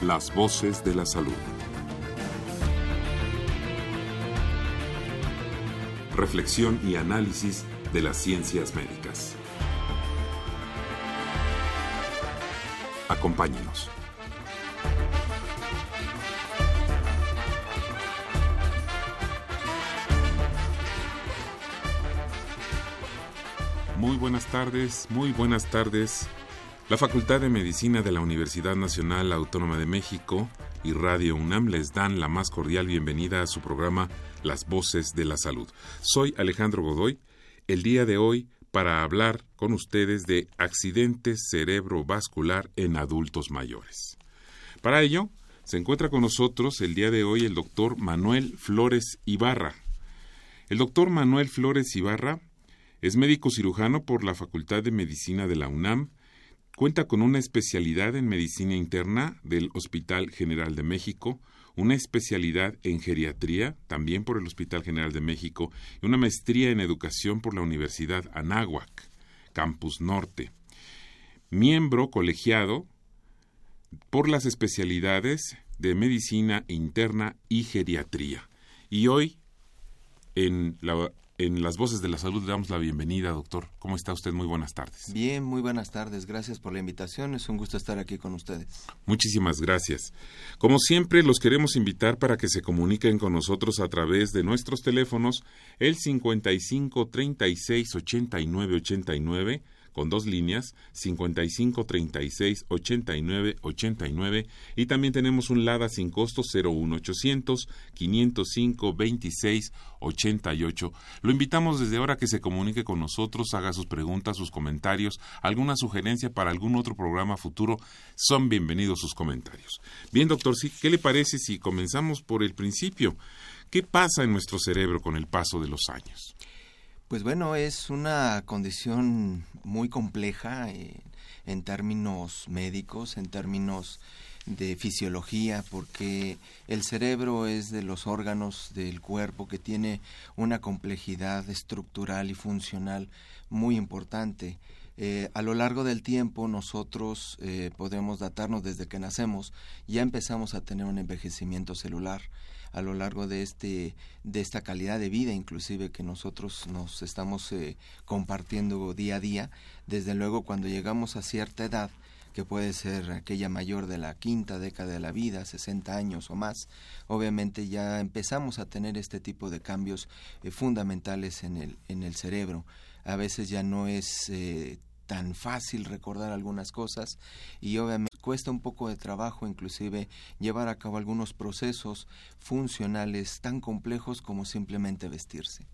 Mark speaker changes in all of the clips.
Speaker 1: Las voces de la salud. Reflexión y análisis de las ciencias médicas. Acompáñenos. Muy buenas tardes, muy buenas tardes. La Facultad de Medicina de la Universidad Nacional Autónoma de México y Radio UNAM les dan la más cordial bienvenida a su programa Las Voces de la Salud. Soy Alejandro Godoy. El día de hoy para hablar con ustedes de accidentes cerebrovascular en adultos mayores. Para ello, se encuentra con nosotros el día de hoy el doctor Manuel Flores Ibarra. El doctor Manuel Flores Ibarra es médico cirujano por la Facultad de Medicina de la UNAM, cuenta con una especialidad en medicina interna del Hospital General de México, una especialidad en geriatría, también por el Hospital General de México, y una maestría en educación por la Universidad Anáhuac, Campus Norte. Miembro colegiado por las especialidades de medicina interna y geriatría. Y hoy, en la en las voces de la salud le damos la bienvenida, doctor. ¿Cómo está usted? Muy buenas tardes.
Speaker 2: Bien, muy buenas tardes. Gracias por la invitación. Es un gusto estar aquí con ustedes.
Speaker 1: Muchísimas gracias. Como siempre, los queremos invitar para que se comuniquen con nosotros a través de nuestros teléfonos el 55 36 89 89 con dos líneas 55 36 89 89 y también tenemos un LADA sin costo 01800 505 26 88. Lo invitamos desde ahora a que se comunique con nosotros, haga sus preguntas, sus comentarios, alguna sugerencia para algún otro programa futuro. Son bienvenidos sus comentarios. Bien, doctor, ¿qué le parece si comenzamos por el principio? ¿Qué pasa en nuestro cerebro con el paso de los años?
Speaker 2: Pues bueno, es una condición muy compleja eh, en términos médicos, en términos de fisiología, porque el cerebro es de los órganos del cuerpo que tiene una complejidad estructural y funcional muy importante. Eh, a lo largo del tiempo nosotros eh, podemos datarnos desde que nacemos, ya empezamos a tener un envejecimiento celular a lo largo de este de esta calidad de vida inclusive que nosotros nos estamos eh, compartiendo día a día desde luego cuando llegamos a cierta edad que puede ser aquella mayor de la quinta década de la vida, 60 años o más, obviamente ya empezamos a tener este tipo de cambios eh, fundamentales en el, en el cerebro. A veces ya no es eh, tan fácil recordar algunas cosas y obviamente cuesta un poco de trabajo inclusive llevar a cabo algunos procesos funcionales tan complejos como simplemente vestirse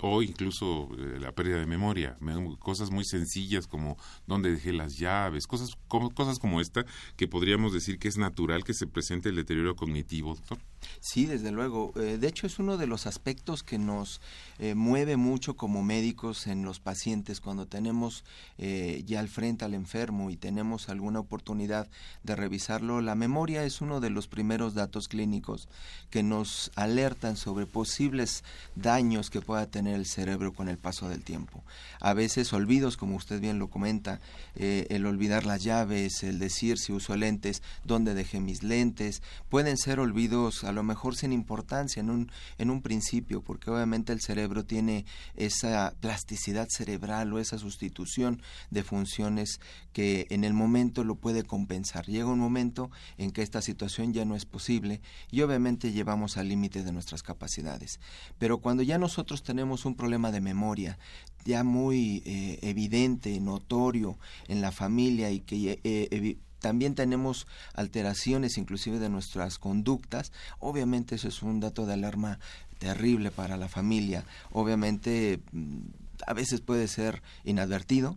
Speaker 1: o incluso eh, la pérdida de memoria, cosas muy sencillas como dónde dejé las llaves, cosas como, cosas como esta que podríamos decir que es natural que se presente el deterioro cognitivo, doctor.
Speaker 2: Sí, desde luego. Eh, de hecho, es uno de los aspectos que nos eh, mueve mucho como médicos en los pacientes cuando tenemos ya al frente al enfermo y tenemos alguna oportunidad de revisarlo. La memoria es uno de los primeros datos clínicos que nos alertan sobre posibles daños que pueda tener el cerebro con el paso del tiempo. A veces olvidos, como usted bien lo comenta, eh, el olvidar las llaves, el decir si uso lentes, dónde dejé mis lentes, pueden ser olvidos a lo mejor sin importancia en un, en un principio, porque obviamente el cerebro tiene esa plasticidad cerebral o esa sustitución de funciones que en el momento lo puede compensar. Llega un momento en que esta situación ya no es posible y obviamente llevamos al límite de nuestras capacidades. Pero cuando ya nosotros tenemos un problema de memoria ya muy eh, evidente, notorio en la familia y que eh, también tenemos alteraciones inclusive de nuestras conductas, obviamente eso es un dato de alarma terrible para la familia. Obviamente mm, a veces puede ser inadvertido,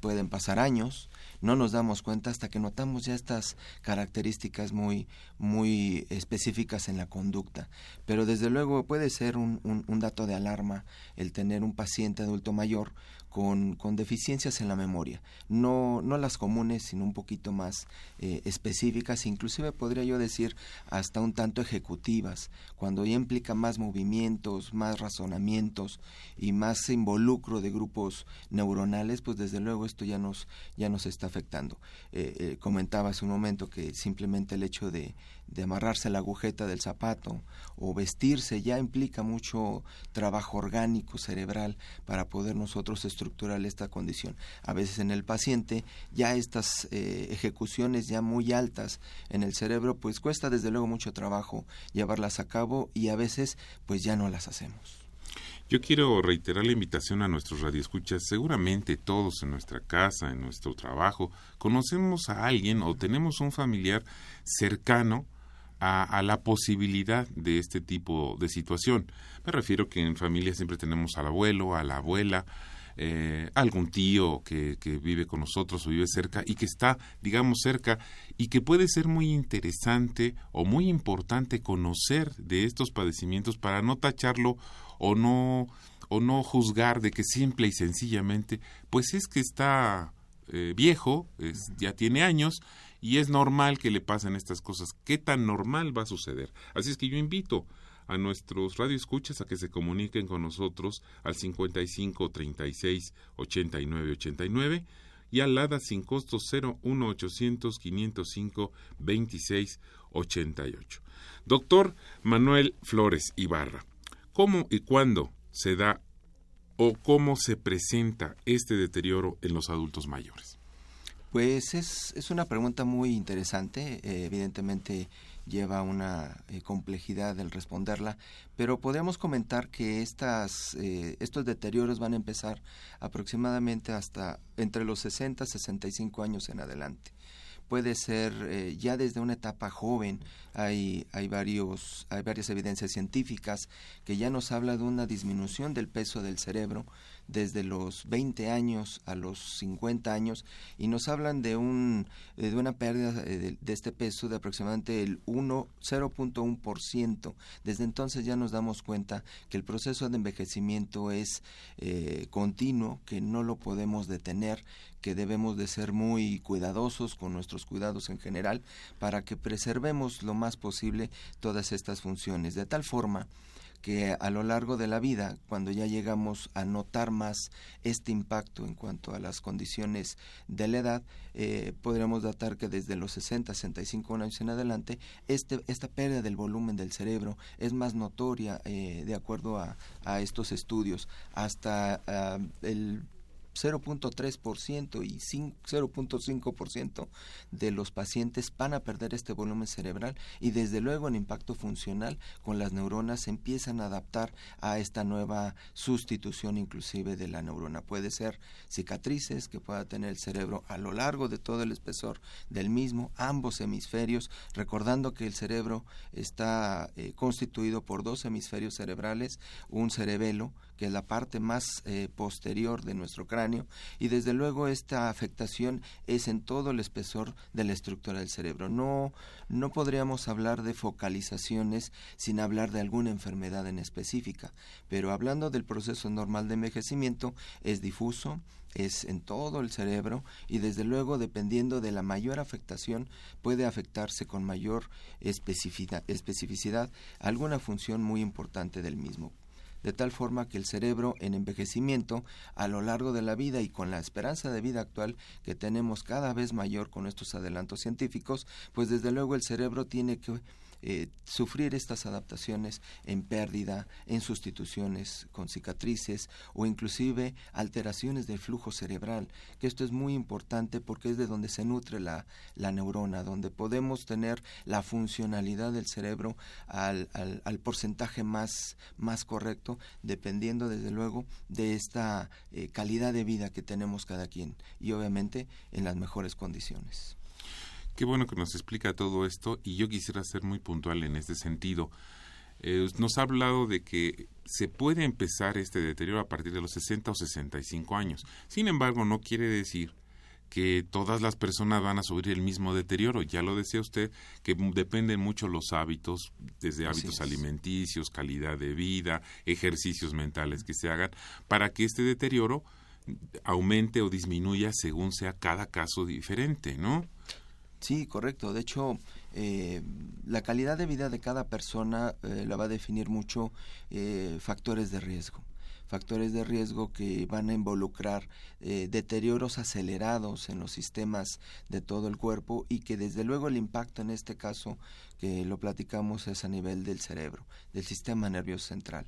Speaker 2: pueden pasar años, no nos damos cuenta hasta que notamos ya estas características muy, muy específicas en la conducta. Pero desde luego puede ser un, un dato de alarma el tener un paciente adulto mayor con, con, deficiencias en la memoria, no, no las comunes, sino un poquito más eh, específicas, inclusive podría yo decir hasta un tanto ejecutivas, cuando ya implica más movimientos, más razonamientos y más involucro de grupos neuronales, pues desde luego esto ya nos, ya nos está afectando. Eh, eh, comentaba hace un momento que simplemente el hecho de, de amarrarse la agujeta del zapato o vestirse ya implica mucho trabajo orgánico cerebral para poder nosotros estructurar esta condición. A veces en el paciente ya estas eh, ejecuciones ya muy altas en el cerebro pues cuesta desde luego mucho trabajo llevarlas a cabo y a veces pues ya no las hacemos.
Speaker 1: Yo quiero reiterar la invitación a nuestros radioescuchas. Seguramente todos en nuestra casa, en nuestro trabajo, conocemos a alguien o tenemos un familiar cercano a, la posibilidad de este tipo de situación. Me refiero que en familia siempre tenemos al abuelo, a la abuela, eh, algún tío que, que, vive con nosotros o vive cerca y que está, digamos, cerca y que puede ser muy interesante o muy importante conocer de estos padecimientos para no tacharlo o no o no juzgar de que simple y sencillamente pues es que está eh, viejo, es, ya tiene años y es normal que le pasen estas cosas. ¿Qué tan normal va a suceder? Así es que yo invito a nuestros radioescuchas a que se comuniquen con nosotros al 55 36 89 89 y al LADA sin costo 01 800 505 26 88. Doctor Manuel Flores Ibarra, ¿cómo y cuándo se da o cómo se presenta este deterioro en los adultos mayores?
Speaker 2: Pues es, es una pregunta muy interesante, eh, evidentemente lleva una eh, complejidad el responderla, pero podemos comentar que estas, eh, estos deterioros van a empezar aproximadamente hasta entre los 60 y 65 años en adelante. Puede ser eh, ya desde una etapa joven hay hay varios hay varias evidencias científicas que ya nos habla de una disminución del peso del cerebro desde los 20 años a los 50 años y nos hablan de un de una pérdida de, este peso de aproximadamente el 1 0.1%. Desde entonces ya nos damos cuenta que el proceso de envejecimiento es eh, continuo, que no lo podemos detener, que debemos de ser muy cuidadosos con nuestros cuidados en general para que preservemos lo más posible todas estas funciones de tal forma que a lo largo de la vida, cuando ya llegamos a notar más este impacto en cuanto a las condiciones de la edad, eh, podríamos datar que desde los 60, 65 años en adelante, este, esta pérdida del volumen del cerebro es más notoria eh, de acuerdo a, estos estudios. Hasta ah, el 0.3% y 0.5% de los pacientes van a perder este volumen cerebral y desde luego en impacto funcional con las neuronas se empiezan a adaptar a esta nueva sustitución inclusive de la neurona. Puede ser cicatrices que pueda tener el cerebro a lo largo de todo el espesor del mismo, ambos hemisferios, recordando que el cerebro está eh, constituido por dos hemisferios cerebrales, un cerebelo que es la parte más eh, posterior de nuestro cráneo, y desde luego esta afectación es en todo el espesor de la estructura del cerebro. No, no podríamos hablar de focalizaciones sin hablar de alguna enfermedad en específica, pero hablando del proceso normal de envejecimiento, es difuso, es en todo el cerebro y desde luego dependiendo de la mayor afectación puede afectarse con mayor especificidad, especificidad alguna función muy importante del mismo de tal forma que el cerebro en envejecimiento a lo largo de la vida y con la esperanza de vida actual que tenemos cada vez mayor con estos adelantos científicos, pues desde luego el cerebro tiene que eh, sufrir estas adaptaciones en pérdida, en sustituciones con cicatrices o inclusive alteraciones del flujo cerebral, que esto es muy importante porque es de donde se nutre la, neurona, donde podemos tener la funcionalidad del cerebro al, al, porcentaje más, más correcto, dependiendo desde luego de esta eh, calidad de vida que tenemos cada quien y obviamente en las mejores condiciones.
Speaker 1: Qué bueno que nos explica todo esto y yo quisiera ser muy puntual en este sentido. Eh, nos ha hablado de que se puede empezar este deterioro a partir de los 60 o 65 años. Sin embargo, no quiere decir que todas las personas van a sufrir el mismo deterioro. Ya lo decía usted, que dependen mucho los hábitos, desde hábitos alimenticios, calidad de vida, ejercicios mentales que se hagan, para que este deterioro aumente o disminuya según sea cada caso diferente, ¿no?
Speaker 2: Sí, correcto. De hecho, eh, la calidad de vida de cada persona eh, la va a definir mucho eh, factores de riesgo factores de riesgo que van a involucrar eh, deterioros acelerados en los sistemas de todo el cuerpo y que desde luego el impacto en este caso que lo platicamos es a nivel del cerebro, del sistema nervioso central.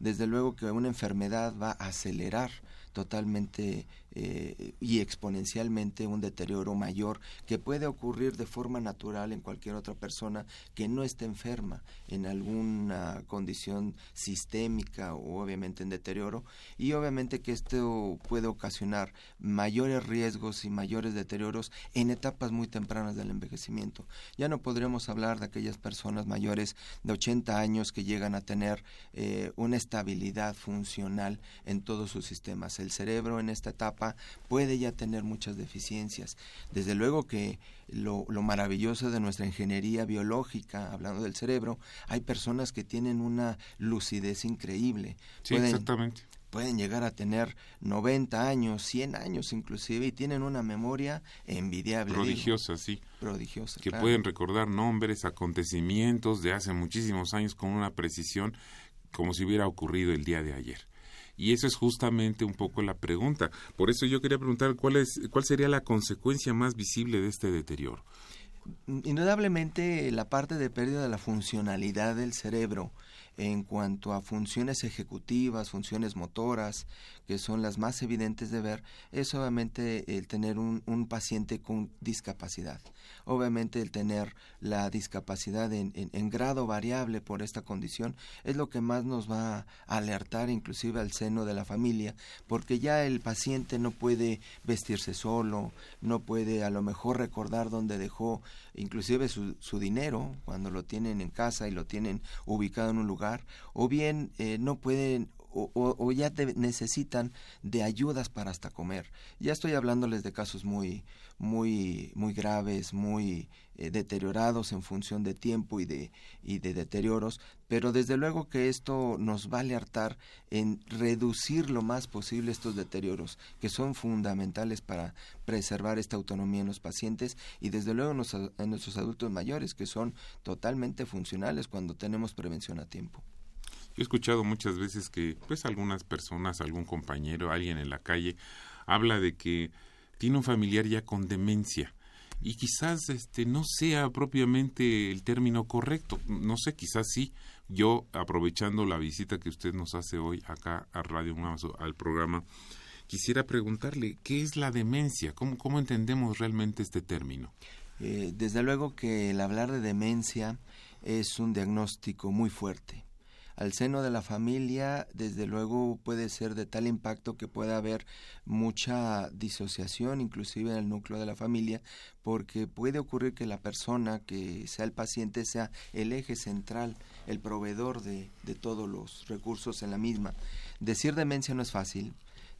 Speaker 2: Desde luego que una enfermedad va a acelerar totalmente eh, y exponencialmente un deterioro mayor que puede ocurrir de forma natural en cualquier otra persona que no esté enferma en alguna condición sistémica o obviamente en deterioro y obviamente que esto puede ocasionar mayores riesgos y mayores deterioros en etapas muy tempranas del envejecimiento. Ya no podremos hablar de aquellas personas mayores de 80 años que llegan a tener eh, una estabilidad funcional en todos sus sistemas. El cerebro en esta etapa puede ya tener muchas deficiencias. Desde luego que lo, maravilloso de nuestra ingeniería biológica, hablando del cerebro, hay personas que tienen una lucidez increíble.
Speaker 1: Sí, exactamente
Speaker 2: pueden llegar a tener 90 años, 100 años inclusive, y tienen una memoria envidiable.
Speaker 1: Prodigiosa, sí.
Speaker 2: Prodigiosa.
Speaker 1: Que pueden recordar nombres, acontecimientos de hace muchísimos años con una precisión como si hubiera ocurrido el día de ayer. Y eso es justamente un poco la pregunta. Por eso yo quería preguntar cuál, es, cuál sería la consecuencia más visible de este deterioro.
Speaker 2: Indudablemente la parte de pérdida de la funcionalidad del cerebro en cuanto a funciones ejecutivas, funciones motoras, que son las más evidentes de ver, es obviamente el tener un, un paciente con discapacidad. Obviamente el tener la discapacidad en, en, grado variable por esta condición es lo que más nos va a alertar inclusive al seno de la familia, porque ya el paciente no puede vestirse solo, no puede a lo mejor recordar dónde dejó inclusive su, su dinero cuando lo tienen en casa y lo tienen ubicado en un lugar, o bien eh, no pueden o, ya necesitan de ayudas para hasta comer. Ya estoy hablándoles de casos muy, muy, muy graves, muy eh, deteriorados en función de tiempo y de, y de deterioros, pero desde luego que esto nos va a alertar en reducir lo más posible estos deterioros, que son fundamentales para preservar esta autonomía en los pacientes y desde luego en nuestros adultos mayores, que son totalmente funcionales cuando tenemos prevención a tiempo.
Speaker 1: Yo he escuchado muchas veces que, pues, algunas personas, algún compañero, alguien en la calle, habla de que tiene un familiar ya con demencia y quizás este no sea propiamente el término correcto, no sé, quizás sí. Yo aprovechando la visita que usted nos hace hoy acá a Radio Mazo, al programa, quisiera preguntarle qué es la demencia, cómo, cómo entendemos realmente este término.
Speaker 2: Eh, desde luego que el hablar de demencia es un diagnóstico muy fuerte al seno de la familia, desde luego puede ser de tal impacto que pueda haber mucha disociación, inclusive en el núcleo de la familia, porque puede ocurrir que la persona que sea el paciente sea el eje central, el proveedor de, de todos los recursos en la misma. Decir demencia no es fácil,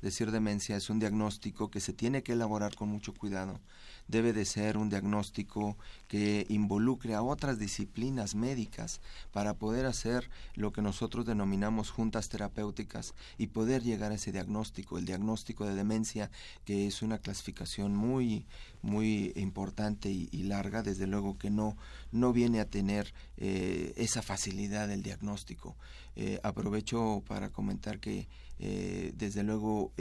Speaker 2: decir demencia es un diagnóstico que se tiene que elaborar con mucho cuidado debe de ser un diagnóstico que involucre a otras disciplinas médicas para poder hacer lo que nosotros denominamos juntas terapéuticas y poder llegar a ese diagnóstico, el diagnóstico de demencia, que es una clasificación muy, muy importante y, larga, desde luego que no, no viene a tener eh, esa facilidad del diagnóstico. Eh, aprovecho para comentar que eh, desde luego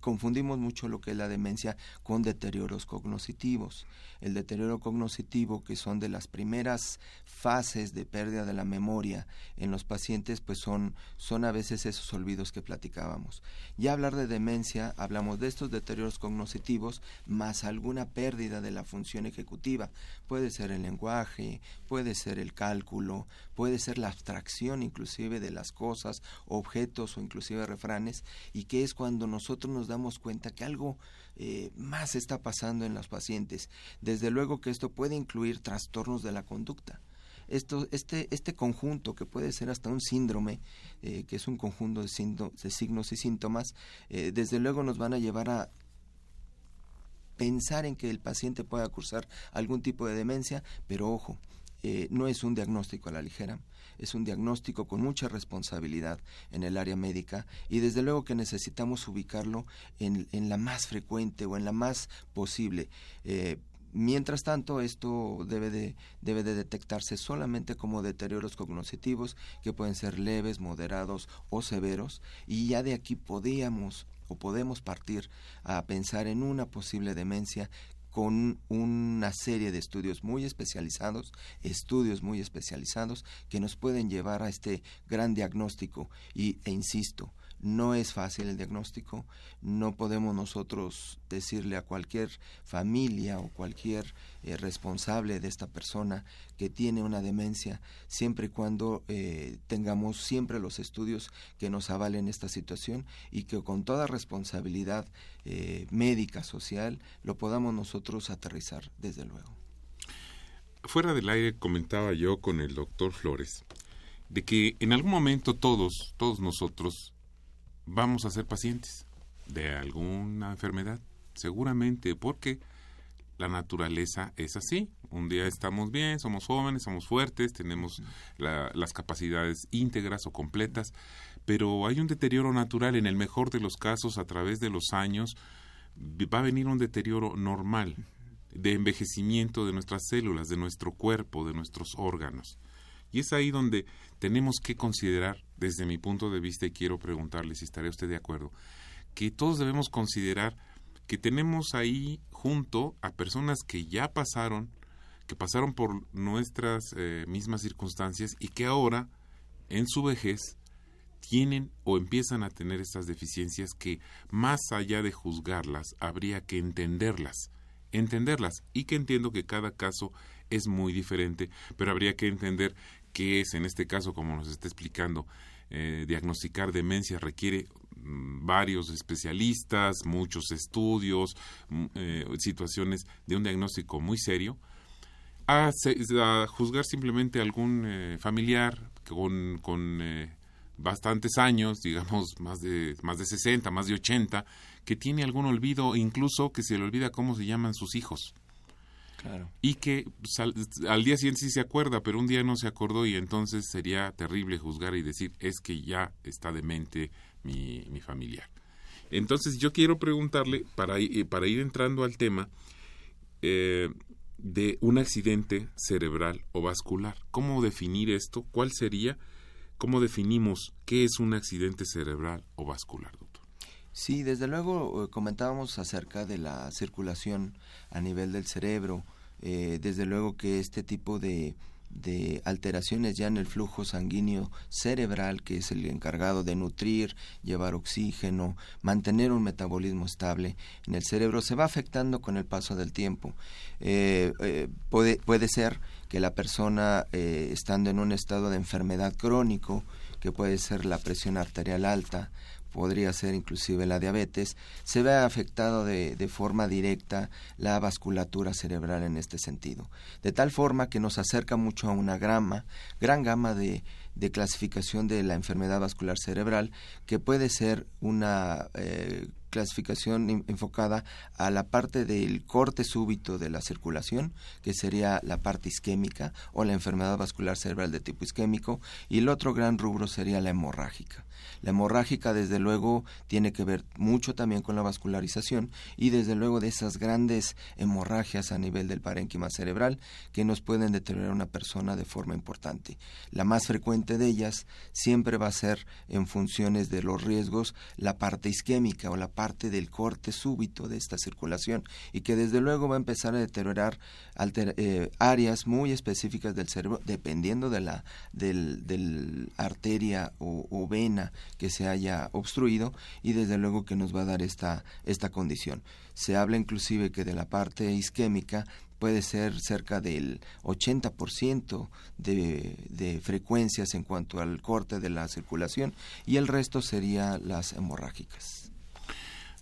Speaker 2: confundimos mucho lo que es la demencia con deterioros cognitivos. El deterioro cognitivo, que son de las primeras fases de pérdida de la memoria en los pacientes, pues son, son a veces esos olvidos que platicábamos. Ya hablar de demencia, hablamos de estos deterioros cognitivos más alguna pérdida de la función ejecutiva. Puede ser el lenguaje, puede ser el cálculo, puede ser la abstracción inclusive de las cosas, objetos o inclusive refranes, y que es cuando nosotros nos damos cuenta que algo eh, más está pasando en los pacientes. Desde luego que esto puede incluir trastornos de la conducta. Esto, este, este conjunto, que puede ser hasta un síndrome, eh, que es un conjunto de, signos y síntomas, eh, desde luego nos van a llevar a pensar en que el paciente pueda cursar algún tipo de demencia, pero ojo, eh, no es un diagnóstico a la ligera, es un diagnóstico con mucha responsabilidad en el área médica y desde luego que necesitamos ubicarlo en, la más frecuente o en la más posible. Eh, Mientras tanto, esto debe de, debe de detectarse solamente como deterioros cognitivos que pueden ser leves, moderados o severos y ya de aquí podíamos o podemos partir a pensar en una posible demencia con una serie de estudios muy especializados, estudios muy especializados que nos pueden llevar a este gran diagnóstico. Y, e insisto, no es fácil el diagnóstico, no podemos nosotros decirle a cualquier familia o cualquier eh, responsable de esta persona que tiene una demencia, siempre y cuando eh, tengamos siempre los estudios que nos avalen esta situación y que con toda responsabilidad eh, médica, social, lo podamos nosotros aterrizar, desde luego.
Speaker 1: Fuera del aire comentaba yo con el doctor Flores de que en algún momento todos, todos nosotros, vamos a ser pacientes de alguna enfermedad, seguramente porque la naturaleza es así. Un día estamos bien, somos jóvenes, somos fuertes, tenemos las capacidades íntegras o completas, pero hay un deterioro natural, en el mejor de los casos, a través de los años, va a venir un deterioro normal de envejecimiento de nuestras células, de nuestro cuerpo, de nuestros órganos. Y es ahí donde tenemos que considerar, desde mi punto de vista, y quiero preguntarle si estaría usted de acuerdo, que todos debemos considerar que tenemos ahí junto a personas que ya pasaron, que pasaron por nuestras eh, mismas circunstancias y que ahora, en su vejez, tienen o empiezan a tener estas deficiencias que, más allá de juzgarlas, habría que entenderlas, entenderlas, y que entiendo que cada caso es muy diferente, pero habría que entender que es, en este caso, como nos está explicando, eh, diagnosticar demencia requiere mm, varios especialistas, muchos estudios, mm, eh, situaciones de un diagnóstico muy serio, a, juzgar simplemente algún eh, familiar con, con bastantes años, digamos más de, más de 60, más de 80, que tiene algún olvido, incluso que se le olvida cómo se llaman sus hijos. Y que al, día siguiente sí se acuerda, pero un día no se acordó y entonces sería terrible juzgar y decir es que ya está demente mi, mi familiar. Entonces yo quiero preguntarle, para, eh, para ir entrando al tema, eh, de un accidente cerebral o vascular. ¿Cómo definir esto? ¿Cuál sería? ¿Cómo definimos qué es un accidente cerebral o vascular?
Speaker 2: Sí, desde luego eh, comentábamos acerca de la circulación a nivel del cerebro, eh, desde luego que este tipo de, de alteraciones ya en el flujo sanguíneo cerebral, que es el encargado de nutrir, llevar oxígeno, mantener un metabolismo estable en el cerebro, se va afectando con el paso del tiempo. Eh, eh, puede, puede ser que la persona, estando en un estado de enfermedad crónico, que puede ser la presión arterial alta, podría ser inclusive la diabetes, se ve afectado de, de, forma directa la vasculatura cerebral en este sentido. De tal forma que nos acerca mucho a una grama, gran gama de, de clasificación de la enfermedad vascular cerebral, que puede ser una eh, clasificación enfocada a la parte del corte súbito de la circulación, que sería la parte isquémica o la enfermedad vascular cerebral de tipo isquémico, y el otro gran rubro sería la hemorrágica. La hemorrágica, desde luego, tiene que ver mucho también con la vascularización y desde luego de esas grandes hemorragias a nivel del parénquima cerebral que nos pueden deteriorar a una persona de forma importante. La más frecuente de ellas siempre va a ser en funciones de los riesgos la parte isquémica o la parte del corte súbito de esta circulación y que desde luego va a empezar a deteriorar eh, áreas muy específicas del cerebro dependiendo de la del, arteria o vena que se haya obstruido y desde luego que nos va a dar esta, esta condición. Se habla inclusive que de la parte isquémica puede ser cerca del 80% de, de frecuencias en cuanto al corte de la circulación y el resto sería las hemorrágicas.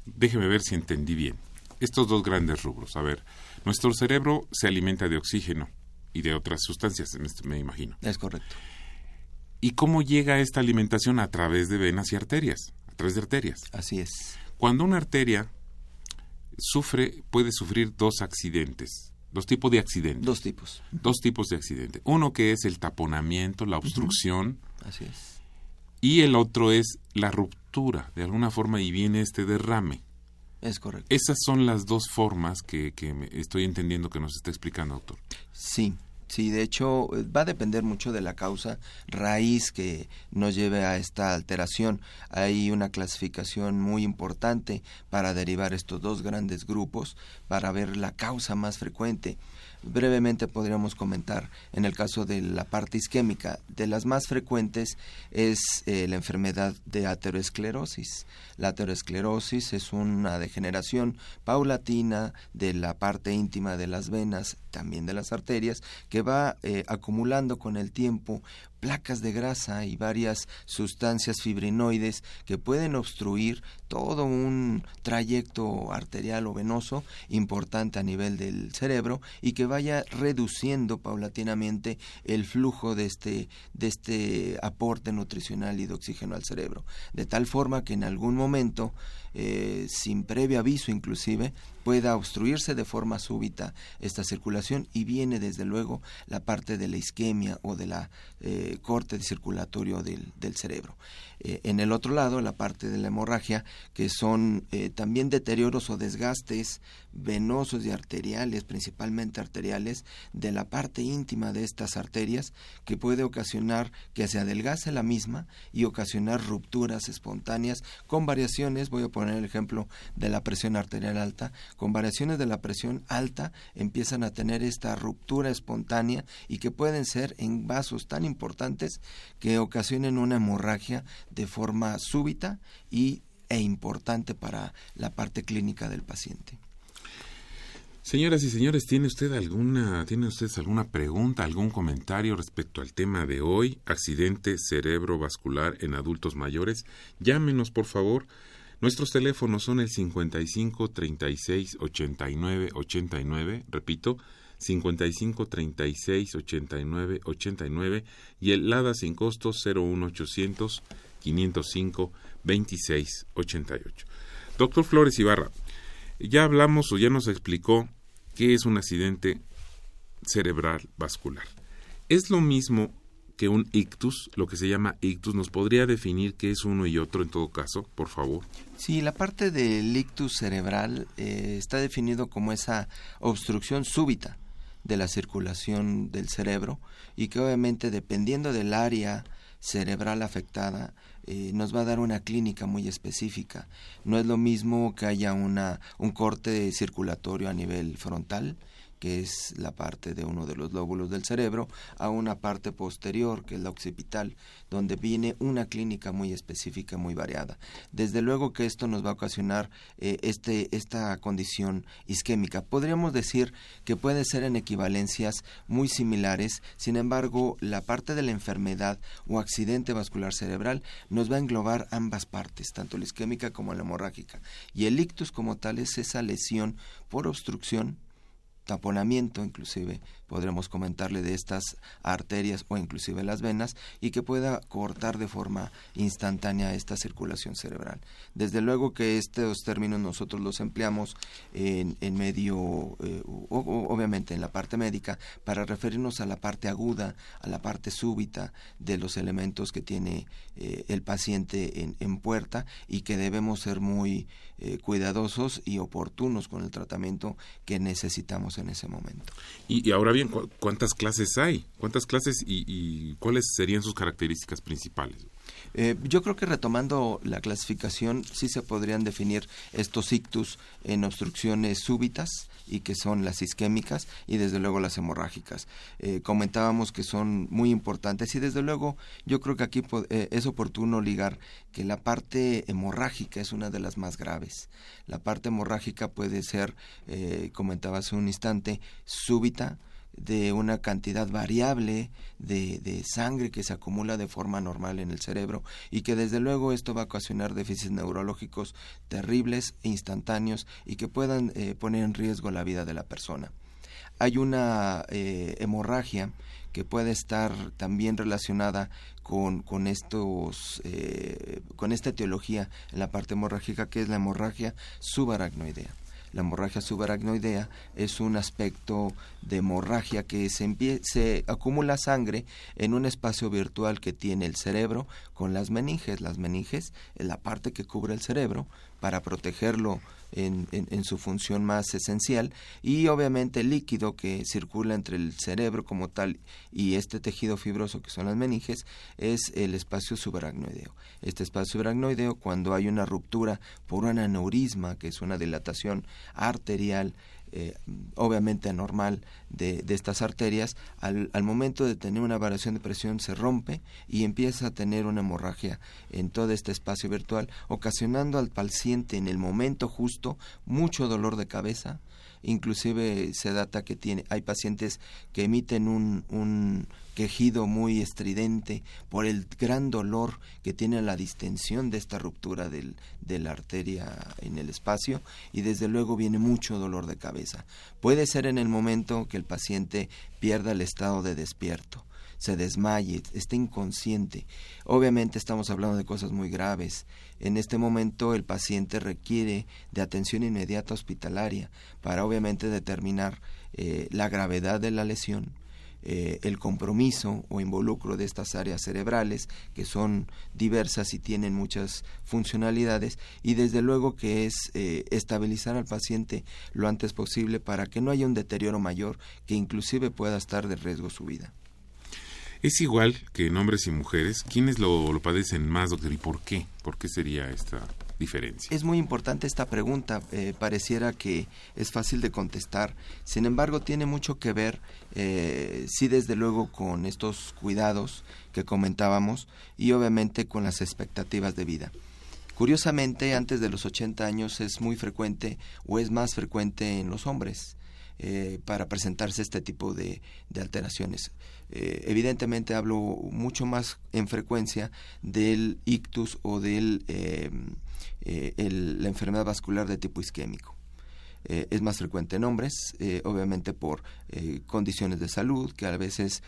Speaker 1: Déjeme ver si entendí bien. Estos dos grandes rubros. A ver, nuestro cerebro se alimenta de oxígeno y de otras sustancias, me imagino.
Speaker 2: Es correcto.
Speaker 1: ¿Y cómo llega esta alimentación? A través de venas y arterias, a través de arterias.
Speaker 2: Así es.
Speaker 1: Cuando una arteria sufre, puede sufrir dos accidentes. Dos tipos de accidentes.
Speaker 2: Dos tipos.
Speaker 1: Dos tipos de accidente. Uno que es el taponamiento, la obstrucción.
Speaker 2: Así es.
Speaker 1: Y el otro es la ruptura, de alguna forma, y viene este derrame.
Speaker 2: Es correcto.
Speaker 1: Esas son las dos formas que, que estoy entendiendo que nos está explicando, doctor.
Speaker 2: Sí, Sí, de hecho va a depender mucho de la causa raíz que nos lleve a esta alteración. Hay una clasificación muy importante para derivar estos dos grandes grupos, para ver la causa más frecuente. Brevemente podríamos comentar en el caso de la parte isquémica, de las más frecuentes es eh, la enfermedad de aterosclerosis. La aterosclerosis es una degeneración paulatina de la parte íntima de las venas, también de las arterias, que va eh, acumulando con el tiempo placas de grasa y varias sustancias fibrinoides que pueden obstruir todo un trayecto arterial o venoso importante a nivel del cerebro y que vaya reduciendo paulatinamente el flujo de este, de este aporte nutricional y de oxígeno al cerebro, de tal forma que en algún momento eh, sin previo aviso inclusive, pueda obstruirse de forma súbita esta circulación y viene desde luego la parte de la isquemia o de la eh, corte circulatorio del, del cerebro. Eh, en el otro lado, la parte de la hemorragia, que son eh, también deterioros o desgastes venosos y arteriales, principalmente arteriales, de la parte íntima de estas arterias, que puede ocasionar que se adelgace la misma y ocasionar rupturas espontáneas con variaciones, voy a poner el ejemplo de la presión arterial alta, con variaciones de la presión alta empiezan a tener esta ruptura espontánea y que pueden ser en vasos tan importantes que ocasionen una hemorragia de forma súbita y, e importante para la parte clínica del paciente.
Speaker 1: Señoras y señores, ¿tiene usted alguna, tiene ustedes alguna pregunta, algún comentario respecto al tema de hoy, accidente cerebrovascular en adultos mayores? Llámenos, por favor. Nuestros teléfonos son el 55 36 89 89, repito, 55 36 89 89 y el LADA sin costo 01800 505 26 88. Doctor Flores Ibarra, ya hablamos o ya nos explicó qué es un accidente cerebral vascular. Es lo mismo que un ictus, lo que se llama ictus, ¿nos podría definir qué es uno y otro en todo caso, por favor?
Speaker 2: Sí, la parte del ictus cerebral eh, está definido como esa obstrucción súbita de la circulación del cerebro y que obviamente dependiendo del área cerebral afectada eh, nos va a dar una clínica muy específica. No es lo mismo que haya una, un corte circulatorio a nivel frontal que es la parte de uno de los lóbulos del cerebro, a una parte posterior, que es la occipital, donde viene una clínica muy específica, muy variada. Desde luego que esto nos va a ocasionar eh, este, esta condición isquémica. Podríamos decir que puede ser en equivalencias muy similares, sin embargo, la parte de la enfermedad o accidente vascular cerebral nos va a englobar ambas partes, tanto la isquémica como la hemorrágica. Y el ictus como tal es esa lesión por obstrucción taponamiento inclusive podremos comentarle de estas arterias o inclusive las venas y que pueda cortar de forma instantánea esta circulación cerebral. Desde luego que estos términos nosotros los empleamos en, en medio, eh, obviamente en la parte médica, para referirnos a la parte aguda, a la parte súbita de los elementos que tiene eh, el paciente en, en, puerta y que debemos ser muy eh, cuidadosos y oportunos con el tratamiento que necesitamos en ese momento.
Speaker 1: Y ahora bien, ¿cuántas clases hay? ¿Cuántas clases y, cuáles serían sus características principales?
Speaker 2: Eh, yo creo que retomando la clasificación, sí se podrían definir estos ictus en obstrucciones súbitas y que son las isquémicas y desde luego las hemorrágicas. Eh, comentábamos que son muy importantes y desde luego yo creo que aquí eh, es oportuno ligar que la parte hemorrágica es una de las más graves. La parte hemorrágica puede ser, comentaba un instante, súbita, de una cantidad variable de, de, sangre que se acumula de forma normal en el cerebro y que desde luego esto va a ocasionar déficits neurológicos terribles e instantáneos y que puedan eh, poner en riesgo la vida de la persona. Hay una eh, hemorragia que puede estar también relacionada con, con estos eh, con esta etiología en la parte hemorrágica que es la hemorragia subaracnoidea La hemorragia subaracnoidea es un aspecto de hemorragia que se, se acumula sangre en un espacio virtual que tiene el cerebro con las meninges. Las meninges es la parte que cubre el cerebro para protegerlo en, en, su función más esencial y obviamente el líquido que circula entre el cerebro como tal y este tejido fibroso que son las meninges es el espacio subaracnoideo. Este espacio subaracnoideo cuando hay una ruptura por un aneurisma que es una dilatación arterial eh, obviamente anormal de, estas arterias, al, al, momento de tener una variación de presión se rompe y empieza a tener una hemorragia en todo este espacio virtual, ocasionando al paciente en el momento justo mucho dolor de cabeza, inclusive se data que tiene hay pacientes que emiten un, un quejido muy estridente por el gran dolor que tiene la distensión de esta ruptura del, de la arteria en el espacio y desde luego viene mucho dolor de cabeza. Puede ser en el momento que el paciente pierda el estado de despierto se desmaye, esté inconsciente. Obviamente estamos hablando de cosas muy graves. En este momento el paciente requiere de atención inmediata hospitalaria para obviamente determinar eh, la gravedad de la lesión, eh, el compromiso o involucro de estas áreas cerebrales que son diversas y tienen muchas funcionalidades y desde luego que es eh, estabilizar al paciente lo antes posible para que no haya un deterioro mayor que inclusive pueda estar de riesgo su vida.
Speaker 1: ¿Es igual que en hombres y mujeres? ¿Quiénes lo, padecen más, doctor, y por qué? ¿Por qué sería esta diferencia?
Speaker 2: Es muy importante esta pregunta. Eh, pareciera que es fácil de contestar. Sin embargo, tiene mucho que ver, eh, sí, desde luego, con estos cuidados que comentábamos y obviamente con las expectativas de vida. Curiosamente, antes de los 80 años es muy frecuente o es más frecuente en los hombres. Eh, para presentarse este tipo de, alteraciones. Eh, evidentemente hablo mucho más en frecuencia del ictus o de eh, la enfermedad vascular de tipo isquémico. es más frecuente en hombres, obviamente por condiciones de salud, que a veces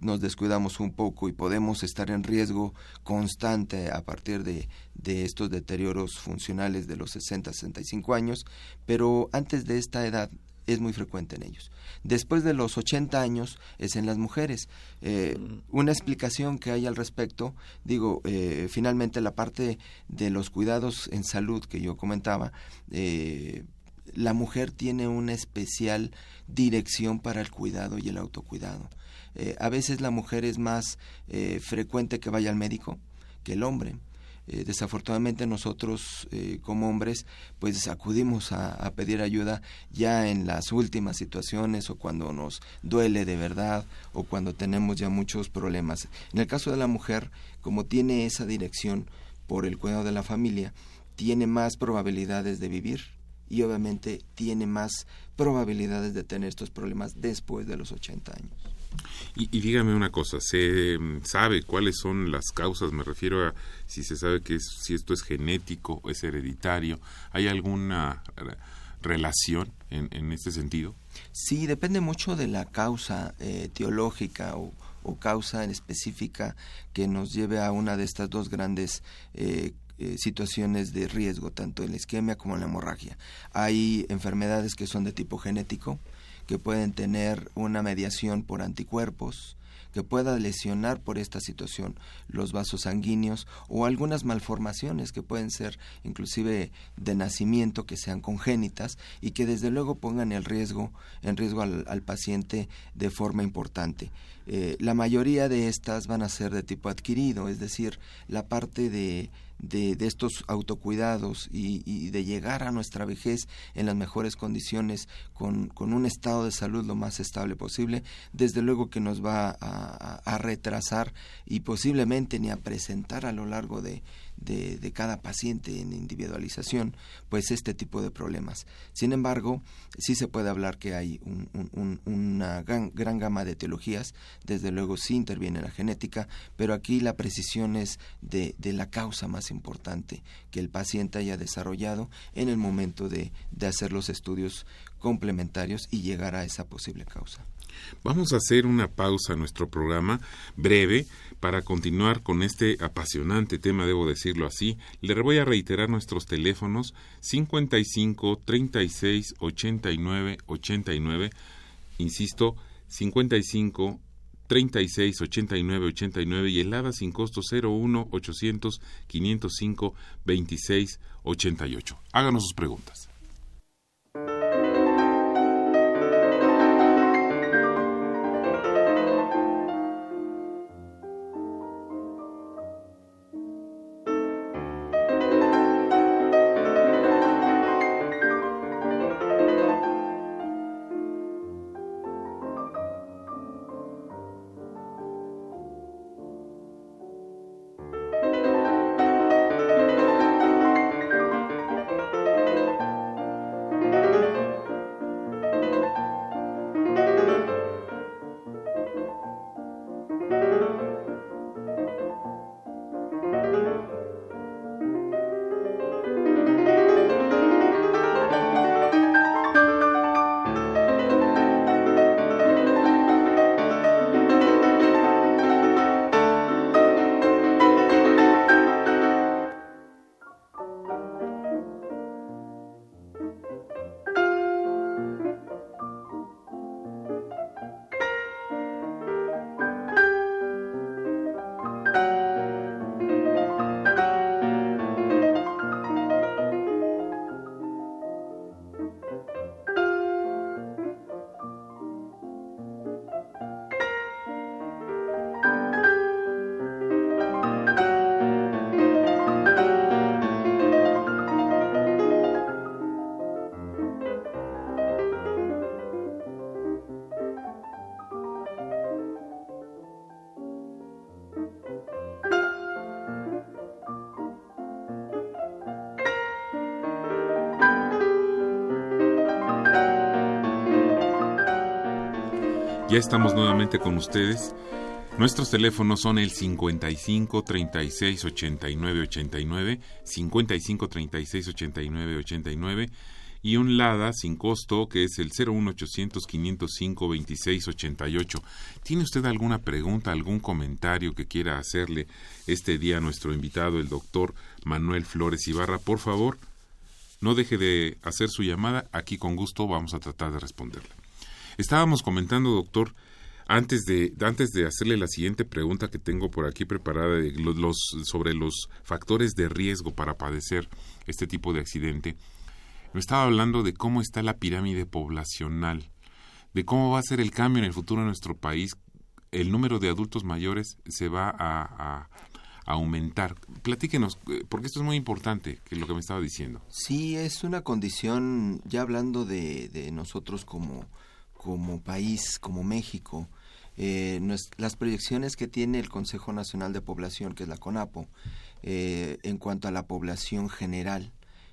Speaker 2: nos descuidamos un poco y podemos estar en riesgo constante a partir de, estos deterioros funcionales de los 60-65 años, pero antes de esta edad es muy frecuente en ellos. Después de los 80 años es en las mujeres. Eh, una explicación que hay al respecto, digo, eh, finalmente la parte de los cuidados en salud que yo comentaba, eh, la mujer tiene una especial dirección para el cuidado y el autocuidado. a veces la mujer es más frecuente que vaya al médico que el hombre. Eh, desafortunadamente nosotros eh, como hombres pues acudimos a, pedir ayuda ya en las últimas situaciones o cuando nos duele de verdad o cuando tenemos ya muchos problemas. En el caso de la mujer, como tiene esa dirección por el cuidado de la familia, tiene más probabilidades de vivir y obviamente tiene más probabilidades de tener estos problemas después de los 80 años.
Speaker 1: Y, dígame una cosa, ¿se mm, sabe cuáles son las causas? Me refiero a si se sabe que si esto es genético, es hereditario. ¿Hay alguna relación en, en este sentido?
Speaker 2: Sí, depende mucho de la causa eh, teológica o, causa en específica que nos lleve a una de estas dos grandes eh, eh, situaciones de riesgo, tanto en la isquemia como en la hemorragia. Hay enfermedades que son de tipo genético, que pueden tener una mediación por anticuerpos, que pueda lesionar por esta situación los vasos sanguíneos o algunas malformaciones que pueden ser inclusive de nacimiento que sean congénitas y que desde luego pongan el riesgo en riesgo al, paciente de forma importante. Eh, la mayoría de estas van a ser de tipo adquirido, es decir, la parte de de, estos autocuidados y, de llegar a nuestra vejez en las mejores condiciones con, un estado de salud lo más estable posible, desde luego que nos va a retrasar y posiblemente ni a presentar a lo largo de, de, cada paciente en individualización, pues este tipo de problemas. Sin embargo, sí se puede hablar que hay una gran, gama de etiologías, desde luego sí interviene la genética, pero aquí la precisión es de, de la causa más importante que el paciente haya desarrollado en el momento de, de hacer los estudios complementarios y llegar a esa posible causa.
Speaker 1: Vamos a hacer una pausa en nuestro programa breve para continuar con este apasionante tema, debo decir decirlo así. Le voy a reiterar nuestros teléfonos 55 36 89 89. Insisto, 55 36 89 89 y el ADA sin costo 01 800 505 26 88. Háganos sus preguntas. Ya estamos nuevamente con ustedes. Nuestros teléfonos son el 55 36 89 89, 55 36 89 89 y un LADA sin costo que es el 01800 505 26 88. ¿Tiene usted alguna pregunta, algún comentario que quiera hacerle este día a nuestro invitado, el doctor Manuel Flores Ibarra? Por favor, no deje de hacer su llamada. Aquí con gusto vamos a tratar de responderla. Estábamos comentando, doctor, antes de, antes de hacerle la siguiente pregunta que tengo por aquí preparada los, sobre los factores de riesgo para padecer este tipo de accidente, me estaba hablando de cómo está la pirámide poblacional, de cómo va a ser el cambio en el futuro de nuestro país. El número de adultos mayores se va a, aumentar. Platíquenos, eh, porque esto es muy importante, que lo que me estaba diciendo.
Speaker 2: Sí, es una condición, ya hablando de, de nosotros como como país, como México, eh, las proyecciones que tiene el Consejo Nacional de Población, que es la CONAPO, eh, en cuanto a la población general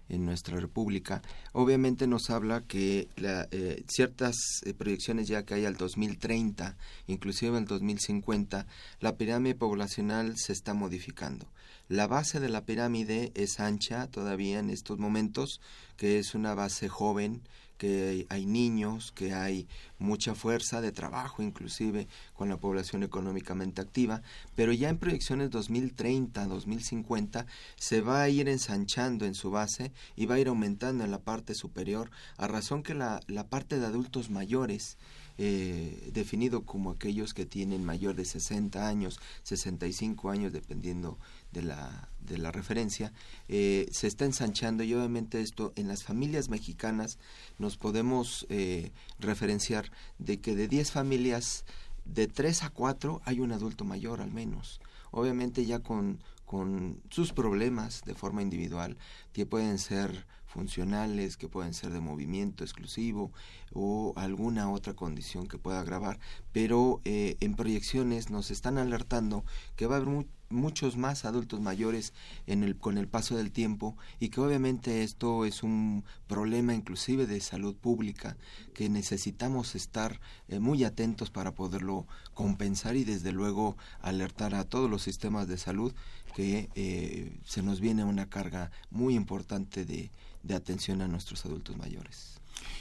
Speaker 2: en nuestra república, obviamente nos habla que eh, ciertas proyecciones ya que hay al 2030, inclusive al 2050, la pirámide poblacional se está modificando. La base de la pirámide es ancha todavía en estos momentos, que es una base joven, que hay niños, que hay mucha fuerza de trabajo inclusive con la población económicamente activa, pero ya en proyecciones 2030, 2050 se va a ir ensanchando en su base y va a ir aumentando en la parte superior, a razón que la, la parte de adultos mayores eh, definido como aquellos que tienen mayor de 60 años, 65 años, dependiendo de la, de la referencia, eh, se está ensanchando y obviamente esto en las familias mexicanas nos podemos eh, referenciar de que de 10 familias, de 3 a 4 hay un adulto mayor al menos. Obviamente ya con, con sus problemas de forma individual, que pueden ser funcionales, que pueden ser de movimiento exclusivo o alguna otra condición que pueda agravar, pero eh, en proyecciones nos están alertando que va a haber muchos más adultos mayores en el, con el paso del tiempo y que obviamente esto es un problema inclusive de salud pública que necesitamos estar eh, muy atentos para poderlo compensar y desde luego alertar a todos los sistemas de salud que eh, se nos viene una carga muy importante de, de atención a nuestros adultos mayores.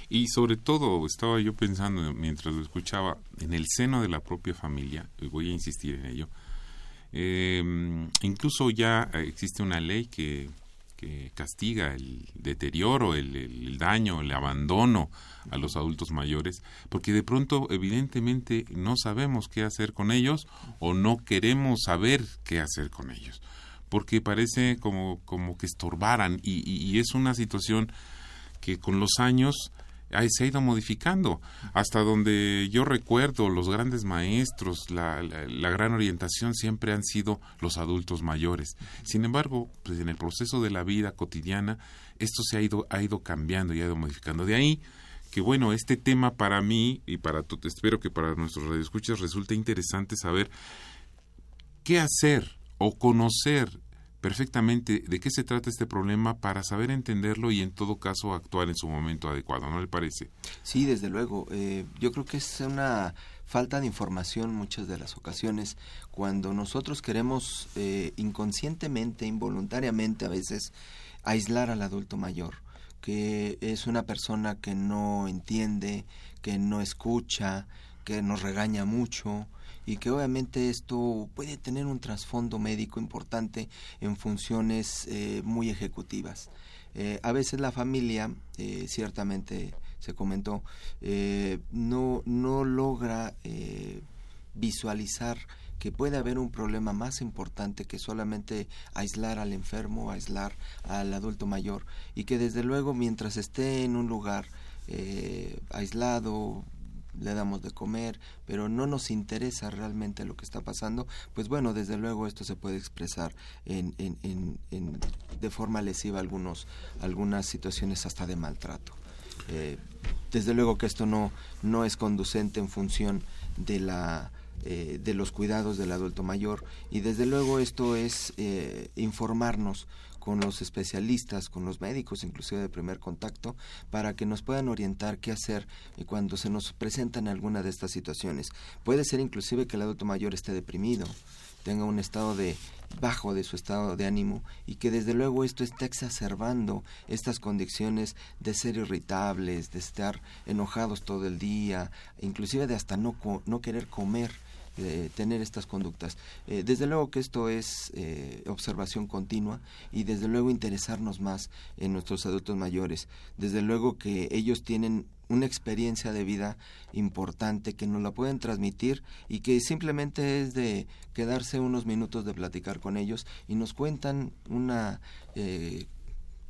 Speaker 1: Y sobre todo, estaba yo pensando mientras lo escuchaba, en el seno de la propia familia, y voy a insistir en ello, Em, incluso ya existe una ley que, castiga el deterioro, el, daño, el abandono a los adultos mayores, porque de pronto evidentemente no sabemos qué hacer con ellos o no queremos saber qué hacer con ellos, porque parece como, como que estorbaran y es una situación que con los años se ha ido modificando. Hasta donde yo recuerdo, los grandes maestros, la, gran orientación siempre han sido los adultos mayores. Sin embargo, pues en el proceso de la vida cotidiana, esto se ha ido, ha ido cambiando y ha ido modificando. De ahí que bueno, este tema para mí y para espero que para nuestros radioescuchas resulte interesante saber qué hacer o conocer perfectamente de qué se trata este problema para saber entenderlo y en todo caso actuar en su momento adecuado, ¿no le parece?
Speaker 2: Sí, desde luego. Eh, yo creo que es una falta de información muchas de las ocasiones cuando nosotros queremos eh, inconscientemente, involuntariamente a veces aislar al adulto mayor que es una persona que no entiende, que no escucha, que nos regaña mucho, y que obviamente esto puede tener un trasfondo médico importante en funciones eh, muy ejecutivas. Eh, a veces la familia, eh, ciertamente se comentó, no, no logra visualizar que puede haber un problema más importante que solamente aislar al enfermo, aislar al adulto mayor y que desde luego mientras esté en un lugar aislado, le damos de comer, pero no nos interesa realmente lo que está pasando, pues bueno, desde luego esto se puede expresar en, en, en, de forma lesiva algunos, algunas situaciones hasta de maltrato. Eh, desde luego que esto no, no es conducente en función de la eh, de los cuidados del adulto mayor y desde luego esto es eh, informarnos con los especialistas, con los médicos, inclusive de primer contacto, para que nos puedan orientar qué hacer cuando se nos presentan alguna de estas situaciones. Puede ser inclusive que el adulto mayor esté deprimido, tenga un estado de bajo de su estado de ánimo y que desde luego esto está exacerbando estas condiciones de ser irritables, de estar enojados todo el día, inclusive de hasta no, no querer comer tener estas conductas. Eh, desde luego que esto es eh, observación continua y desde luego interesarnos más en nuestros adultos mayores. Desde luego que ellos tienen una experiencia de vida importante que nos la pueden transmitir y que simplemente es de quedarse unos minutos de platicar con ellos y nos cuentan una eh,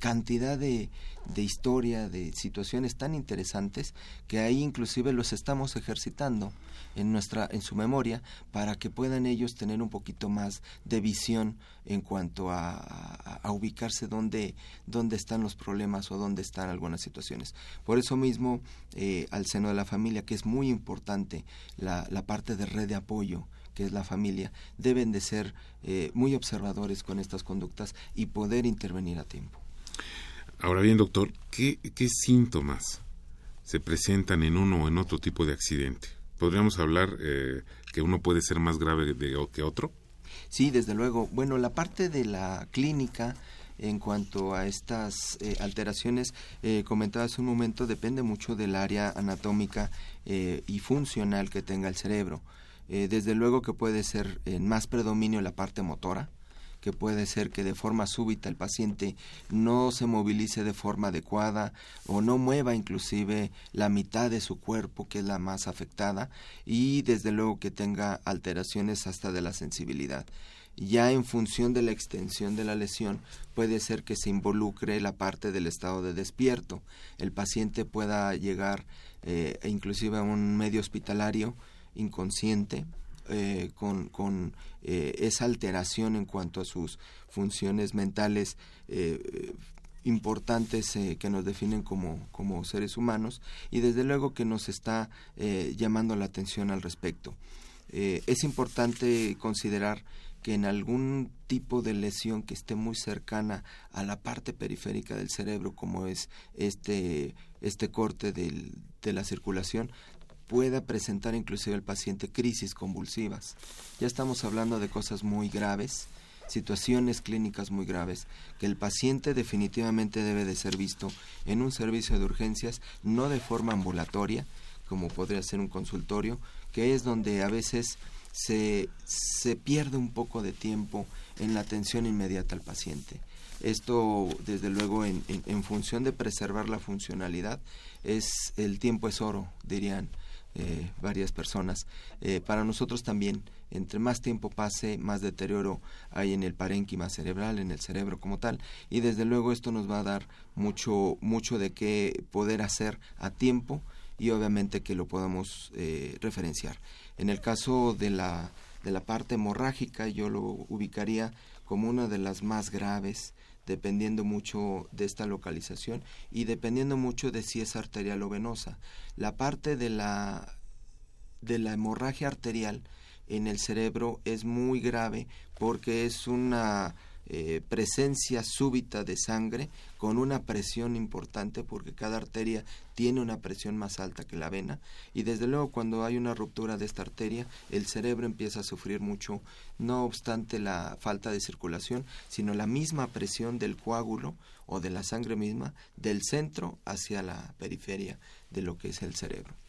Speaker 2: cantidad de, de historia, de situaciones tan interesantes que ahí inclusive los estamos ejercitando en nuestra en su memoria para que puedan ellos tener un poquito más de visión en cuanto a, ubicarse dónde, dónde están los problemas o dónde están algunas situaciones. Por eso mismo, eh, al seno de la familia, que es muy importante la, la parte de red de apoyo, que es la familia, deben de ser eh, muy observadores con estas conductas y poder intervenir a tiempo.
Speaker 1: Ahora bien, doctor, ¿qué, síntomas se presentan en uno o en otro tipo de accidente? ¿Podríamos hablar eh, que uno puede ser más grave de, que otro?
Speaker 2: Sí, desde luego. Bueno, la parte de la clínica en cuanto a estas eh, alteraciones eh, comentadas un momento depende mucho del área anatómica eh, y funcional que tenga el cerebro. desde luego que puede ser en más predominio la parte motora, que puede ser que de forma súbita el paciente no se movilice de forma adecuada o no mueva inclusive la mitad de su cuerpo, que es la más afectada, y desde luego que tenga alteraciones hasta de la sensibilidad ya en función de la extensión de la lesión puede ser que se involucre la parte del estado de despierto. El paciente pueda llegar eh, inclusive a un medio hospitalario inconsciente eh, con, con eh, esa alteración en cuanto a sus funciones mentales eh, importantes que nos definen como, seres humanos y desde luego que nos está llamando la atención al respecto. es importante considerar que en algún tipo de lesión que esté muy cercana a la parte periférica del cerebro, como es este, este corte de la circulación, pueda presentar inclusive el paciente crisis convulsivas. Ya estamos hablando de cosas muy graves, situaciones clínicas muy graves, que el paciente definitivamente debe de ser visto en un servicio de urgencias, no de forma ambulatoria, como podría ser un consultorio, que es donde a veces se, se pierde un poco de tiempo en la atención inmediata al paciente. Esto, desde luego, en, en, función de preservar la funcionalidad, es el tiempo es oro, dirían eh, varias personas. Eh, para nosotros también, entre más tiempo pase, más deterioro hay en el parénquima cerebral, en el cerebro como tal, y desde luego esto nos va a dar mucho, mucho de qué poder hacer a tiempo y obviamente que lo podamos eh, referenciar. En el caso de la, de la parte hemorrágica, yo lo ubicaría como una de las más graves, dependiendo mucho de esta localización y dependiendo mucho de si es arterial o venosa. La parte de la, de la hemorragia arterial en el cerebro es muy grave porque es una eh, presencia súbita de sangre con una presión importante porque cada arteria tiene una presión más alta que la vena. Y desde luego cuando hay una ruptura de esta arteria el cerebro empieza a sufrir mucho no obstante la falta de circulación sino la misma presión del coágulo o de la sangre misma del centro hacia la periferia de lo que es el cerebro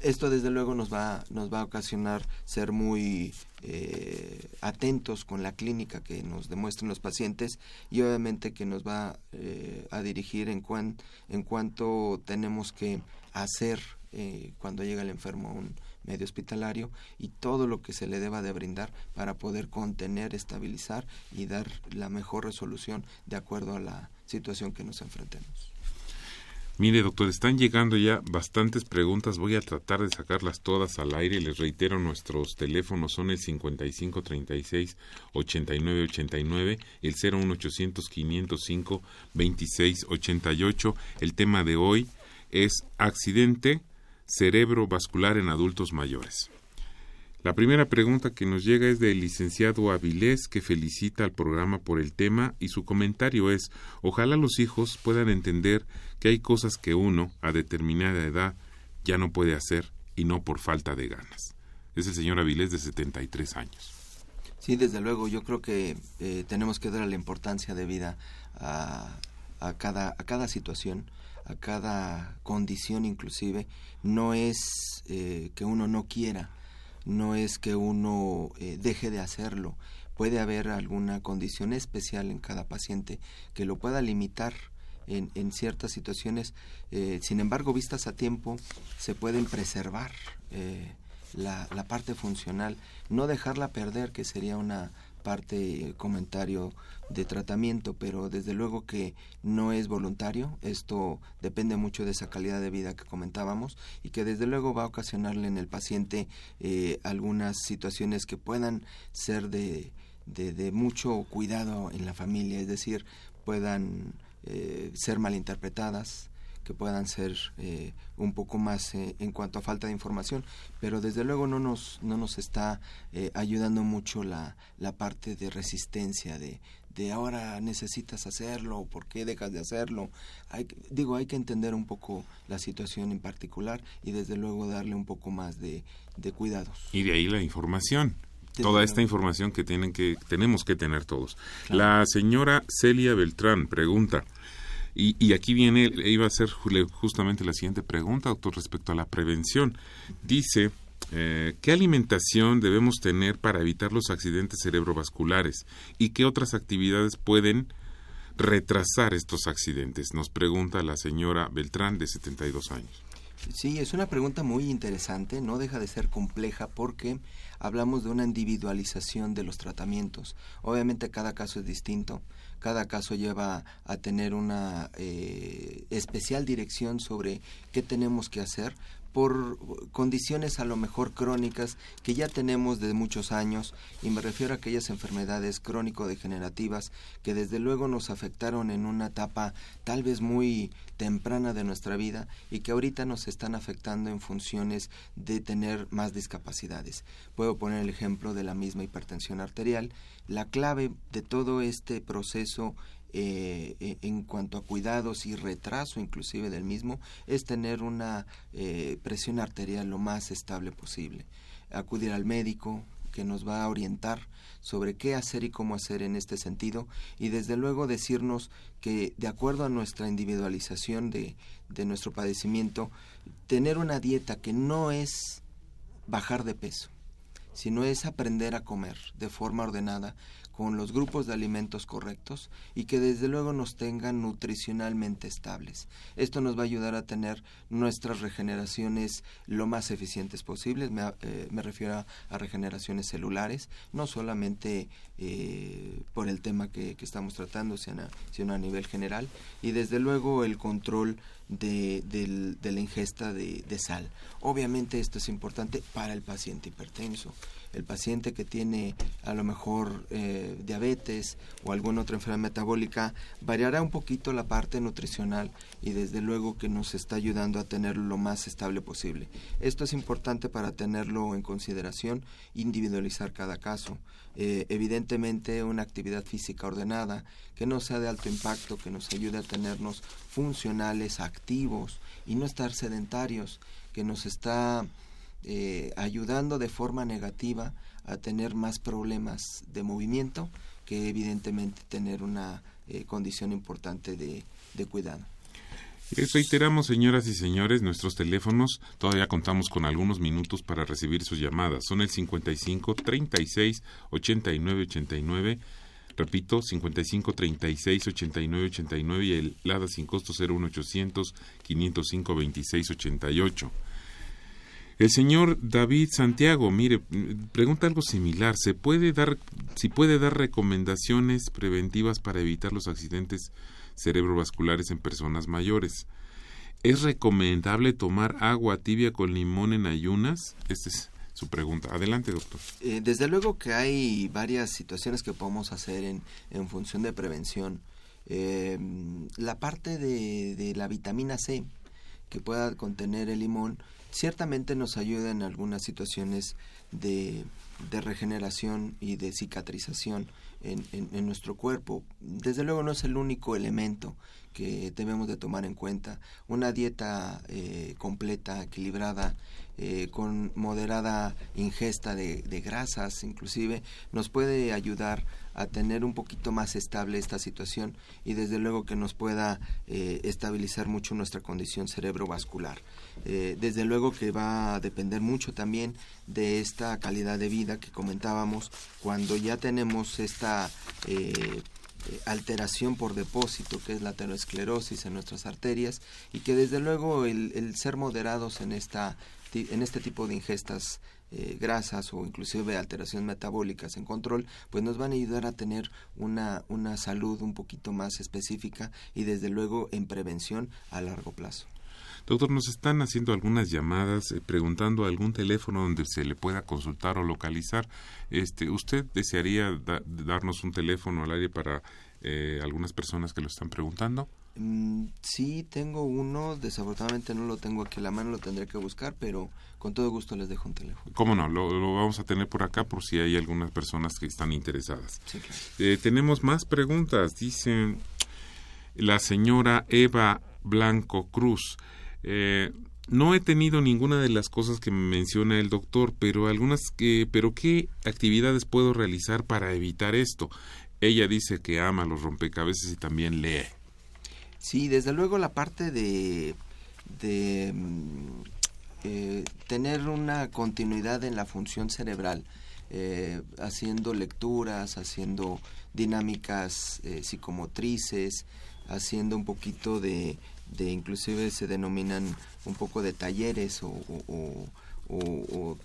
Speaker 2: esto desde luego nos va, nos va a ocasionar ser muy eh, atentos con la clínica que nos demuestren los pacientes y obviamente que nos va eh, a dirigir en, cuan, en cuanto tenemos que hacer eh, cuando llega el enfermo a un medio hospitalario y todo lo que se le deba de brindar para poder contener, estabilizar y dar la mejor resolución de acuerdo a la situación que nos enfrentemos.
Speaker 1: Mire, doctor, están llegando ya bastantes preguntas. Voy a tratar de sacarlas todas al aire. Les reitero, nuestros teléfonos son el 5536-8989 y el 01800-505-2688. El tema de hoy es accidente cerebrovascular en adultos mayores. La primera pregunta que nos llega es del licenciado Avilés, que felicita al programa por el tema y su comentario es, ojalá los hijos puedan entender que hay cosas que uno, a determinada edad, ya no puede hacer y no por falta de ganas. Es el señor Avilés de 73 años.
Speaker 2: Sí, desde luego, yo creo que eh, tenemos que dar la importancia de vida a, a, cada, a cada situación, a cada condición inclusive. No es eh, que uno no quiera, no es que uno eh, deje de hacerlo. Puede haber alguna condición especial en cada paciente que lo pueda limitar en, en ciertas situaciones. Eh, sin embargo, vistas a tiempo, se pueden preservar eh, la, la parte funcional, no dejarla perder, que sería una parte comentario de tratamiento, pero desde luego que no es voluntario. Esto depende mucho de esa calidad de vida que comentábamos y que desde luego va a ocasionarle en el paciente eh, algunas situaciones que puedan ser de, de, mucho cuidado en la familia, es decir, puedan eh, ser malinterpretadas, que puedan ser eh, un poco más eh, en cuanto a falta de información, pero desde luego no nos, no nos está eh, ayudando mucho la, la parte de resistencia, de, de ahora necesitas hacerlo, ¿por qué dejas de hacerlo? Hay, digo, hay que entender un poco la situación en particular y desde luego darle un poco más de, de cuidados.
Speaker 1: Y de ahí la información toda esta información que tienen que tenemos que tener todos. La señora Celia Beltrán pregunta, y, aquí viene, iba a ser justamente la siguiente pregunta, doctor, respecto a la prevención. Dice, eh, ¿qué alimentación debemos tener para evitar los accidentes cerebrovasculares? ¿Y qué otras actividades pueden retrasar estos accidentes? Nos pregunta la señora Beltrán, de 72 años.
Speaker 2: Sí, es una pregunta muy interesante, no deja de ser compleja porque hablamos de una individualización de los tratamientos. Obviamente cada caso es distinto, cada caso lleva a tener una eh, especial dirección sobre qué tenemos que hacer por condiciones a lo mejor crónicas que ya tenemos de muchos años y me refiero a aquellas enfermedades crónico-degenerativas que desde luego nos afectaron en una etapa tal vez muy temprana de nuestra vida y que ahorita nos están afectando en funciones de tener más discapacidades. Puedo poner el ejemplo de la misma hipertensión arterial. La clave de todo este proceso eh, en cuanto a cuidados y retraso inclusive del mismo es tener una eh, presión arterial lo más estable posible. Acudir al médico, que nos va a orientar sobre qué hacer y cómo hacer en este sentido y desde luego decirnos que de acuerdo a nuestra individualización de, de nuestro padecimiento, tener una dieta que no es bajar de peso, sino es aprender a comer de forma ordenada con los grupos de alimentos correctos y que desde luego nos tengan nutricionalmente estables. Esto nos va a ayudar a tener nuestras regeneraciones lo más eficientes posibles, me, eh, refiero a, regeneraciones celulares, no solamente eh, por el tema que, estamos tratando, sino a nivel general, y desde luego el control de, la ingesta de, sal. Obviamente esto es importante para el paciente hipertenso. El paciente que tiene a lo mejor eh, diabetes o alguna otra enfermedad metabólica variará un poquito la parte nutricional y desde luego que nos está ayudando a tenerlo lo más estable posible. Esto es importante para tenerlo en consideración, individualizar cada caso. Eh, evidentemente una actividad física ordenada, que no sea de alto impacto, que nos ayude a tenernos funcionales, activos y no estar sedentarios, que nos está eh, ayudando de forma negativa a tener más problemas de movimiento que evidentemente tener una eh, condición importante de, de cuidado.
Speaker 1: Reiteramos, señoras y señores, nuestros teléfonos. Todavía contamos con algunos minutos para recibir sus llamadas. Son el 55 36 89 89. Repito, 55 36 89 89 y el LADA sin costo 01800 505 26 88. El señor David Santiago, mire, pregunta algo similar. ¿Se puede dar, si puede dar recomendaciones preventivas para evitar los accidentes cerebrovasculares en personas mayores. ¿Es recomendable tomar agua tibia con limón en ayunas? Esta es su pregunta. Adelante, doctor.
Speaker 2: Eh, desde luego que hay varias situaciones que podemos hacer en, en función de prevención. Eh, la parte de, de, la vitamina C que pueda contener el limón ciertamente nos ayuda en algunas situaciones de, de regeneración y de cicatrización en, en, nuestro cuerpo. Desde luego no es el único elemento que debemos de tomar en cuenta. Una dieta eh, completa, equilibrada, eh, con moderada ingesta de, de, grasas inclusive, nos puede ayudar a tener un poquito más estable esta situación y desde luego que nos pueda eh, estabilizar mucho nuestra condición cerebrovascular. desde luego que va a depender mucho también de esta calidad de vida que comentábamos cuando ya tenemos esta eh, eh, alteración por depósito, que es la aterosclerosis en nuestras arterias, y que desde luego el, ser moderados en, esta, en este tipo de ingestas eh, grasas o inclusive alteraciones metabólicas en control, pues nos van a ayudar a tener una, una salud un poquito más específica y desde luego en prevención a largo plazo.
Speaker 1: Doctor, nos están haciendo algunas llamadas eh, preguntando algún teléfono donde se le pueda consultar o localizar. Este, ¿Usted desearía darnos un teléfono al aire para eh, algunas personas que lo están preguntando?
Speaker 2: Mm, sí, tengo uno. Desafortunadamente no lo tengo aquí a la mano, lo tendré que buscar, pero con todo gusto les dejo un teléfono.
Speaker 1: ¿Cómo no? Lo, vamos a tener por acá por si hay algunas personas que están interesadas. Eh, tenemos más preguntas. Dice la señora Eva Blanco Cruz. Eh, no he tenido ninguna de las cosas que menciona el doctor, pero algunas que, pero qué actividades puedo realizar para evitar esto. Ella dice que ama los rompecabezas y también lee.
Speaker 2: Sí, desde luego la parte de, de mm, eh, tener una continuidad en la función cerebral, eh, haciendo lecturas, haciendo dinámicas psicomotrices, haciendo un poquito de de inclusive se denominan un poco de talleres o,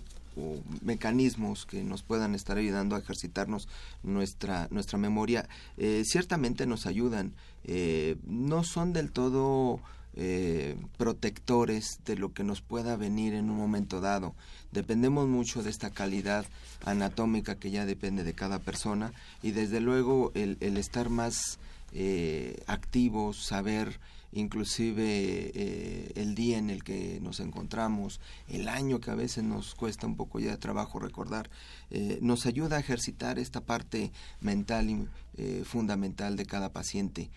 Speaker 2: mecanismos que nos puedan estar ayudando a ejercitarnos nuestra nuestra memoria eh, ciertamente nos ayudan eh, no son del todo eh, protectores de lo que nos pueda venir en un momento dado. Dependemos mucho de esta calidad anatómica que ya depende de cada persona y desde luego el, el estar más activos, saber inclusive eh, el día en el que nos encontramos, el año que a veces nos cuesta un poco ya de trabajo recordar, eh, nos ayuda a ejercitar esta parte mental eh, fundamental de cada paciente.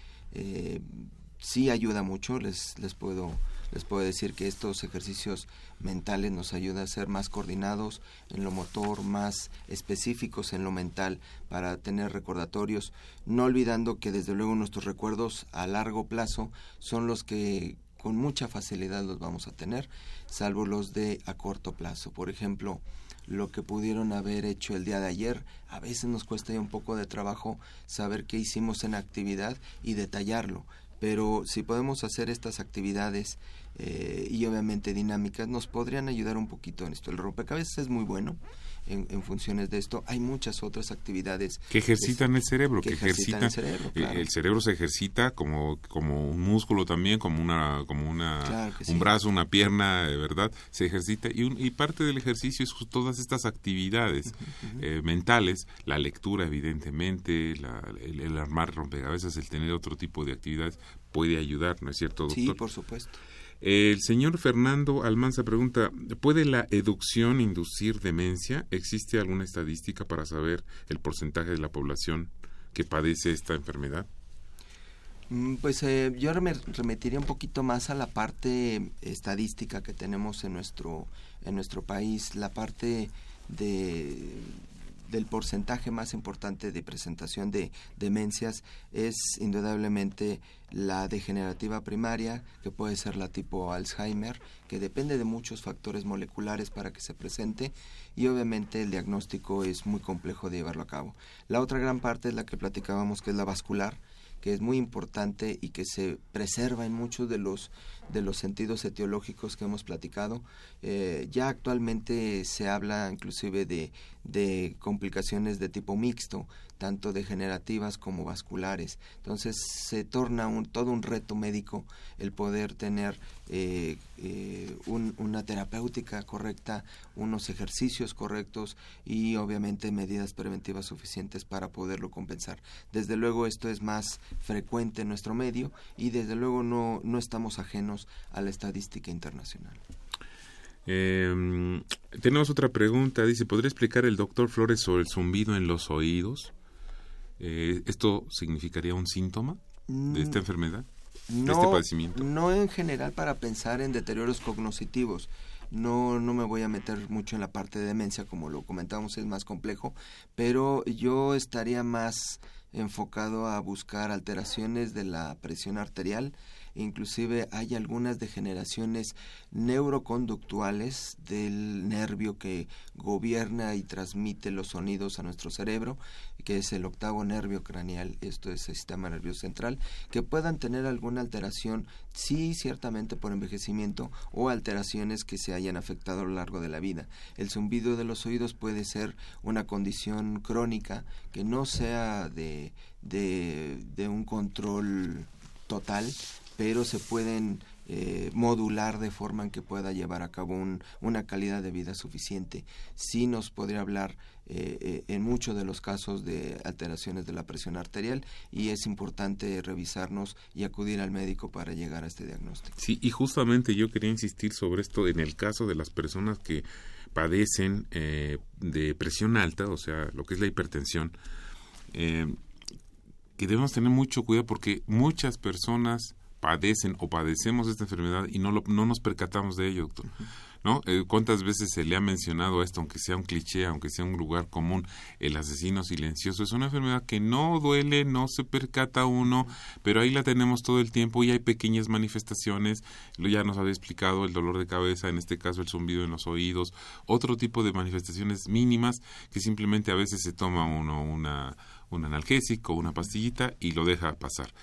Speaker 2: sí ayuda mucho, les, les puedo les puedo decir que estos ejercicios mentales nos ayudan a ser más coordinados en lo motor, más específicos en lo mental para tener recordatorios, no olvidando que desde luego nuestros recuerdos a largo plazo son los que con mucha facilidad los vamos a tener, salvo los de a corto plazo. Por ejemplo, lo que pudieron haber hecho el día de ayer, a veces nos cuesta un poco de trabajo saber qué hicimos en actividad y detallarlo. Pero si podemos hacer estas actividades eh, y obviamente dinámicas, nos podrían ayudar un poquito en esto. El rompecabezas es muy bueno, en, funciones de esto. Hay muchas otras actividades
Speaker 1: que ejercitan el cerebro, que, ejercitan, el cerebro. Eh, el cerebro se ejercita como como un músculo también, como una como una un brazo, una pierna, ¿verdad? Se ejercita y, y parte del ejercicio es todas estas actividades eh, mentales, la lectura evidentemente, el, el armar rompecabezas, el tener otro tipo de actividades puede ayudar, ¿no es cierto, doctor?
Speaker 2: Sí, por supuesto.
Speaker 1: El señor Fernando Almanza pregunta, ¿puede la educción inducir demencia? ¿Existe alguna estadística para saber el porcentaje de la población que padece esta enfermedad?
Speaker 2: Mm, pues eh, yo me remitiría un poquito más a la parte estadística que tenemos en nuestro en nuestro país, la parte de del porcentaje más importante de presentación de demencias es indudablemente la degenerativa primaria, que puede ser la tipo Alzheimer, que depende de muchos factores moleculares para que se presente y obviamente el diagnóstico es muy complejo de llevarlo a cabo. La otra gran parte es la que platicábamos, que es la vascular, que es muy importante y que se preserva en muchos de los de los sentidos etiológicos que hemos platicado. Eh, ya actualmente se habla inclusive de, de complicaciones de tipo mixto, tanto degenerativas como vasculares. Entonces se torna un, todo un reto médico el poder tener eh, eh, una terapéutica correcta, unos ejercicios correctos y obviamente medidas preventivas suficientes para poderlo compensar. Desde luego esto es más frecuente en nuestro medio y desde luego no, no estamos ajenos a la estadística internacional.
Speaker 1: Em, tenemos otra pregunta. Dice, ¿podría explicar el doctor Flores sobre el zumbido en los oídos? Eh, ¿Esto significaría un síntoma de esta mm, enfermedad?
Speaker 2: No, este padecimiento? no en general para pensar en deterioros cognitivos. No, no me voy a meter mucho en la parte de demencia, como lo comentamos, es más complejo, pero yo estaría más enfocado a buscar alteraciones de la presión arterial, inclusive hay algunas degeneraciones neuroconductuales del nervio que gobierna y transmite los sonidos a nuestro cerebro, que es el octavo nervio craneal, esto es el sistema nervioso central, que puedan tener alguna alteración, sí, ciertamente por envejecimiento o alteraciones que se hayan afectado a lo largo de la vida. El zumbido de los oídos puede ser una condición crónica que no sea de, de, de un control total, pero se pueden eh, modular de forma en que pueda llevar a cabo una calidad de vida suficiente. Sí nos podría hablar eh, eh, en muchos de los casos de alteraciones de la presión arterial y es importante revisarnos y acudir al médico para llegar a este diagnóstico.
Speaker 1: Sí, y justamente yo quería insistir sobre esto en el caso de las personas que padecen de presión alta, o sea, lo que es la hipertensión, que debemos tener mucho cuidado porque muchas personas padecen o padecemos esta enfermedad y no, no nos percatamos de ello, doctor. ¿No? Eh, ¿Cuántas veces se le ha mencionado esto, aunque sea un cliché, aunque sea un lugar común, el asesino silencioso? Es una enfermedad que no duele, no se percata uno, pero ahí la tenemos todo el tiempo y hay pequeñas manifestaciones. Lo ya nos había explicado el dolor de cabeza, en este caso el zumbido en los oídos, otro tipo de manifestaciones mínimas que simplemente a veces se toma uno una un analgésico, una pastillita y lo deja pasar.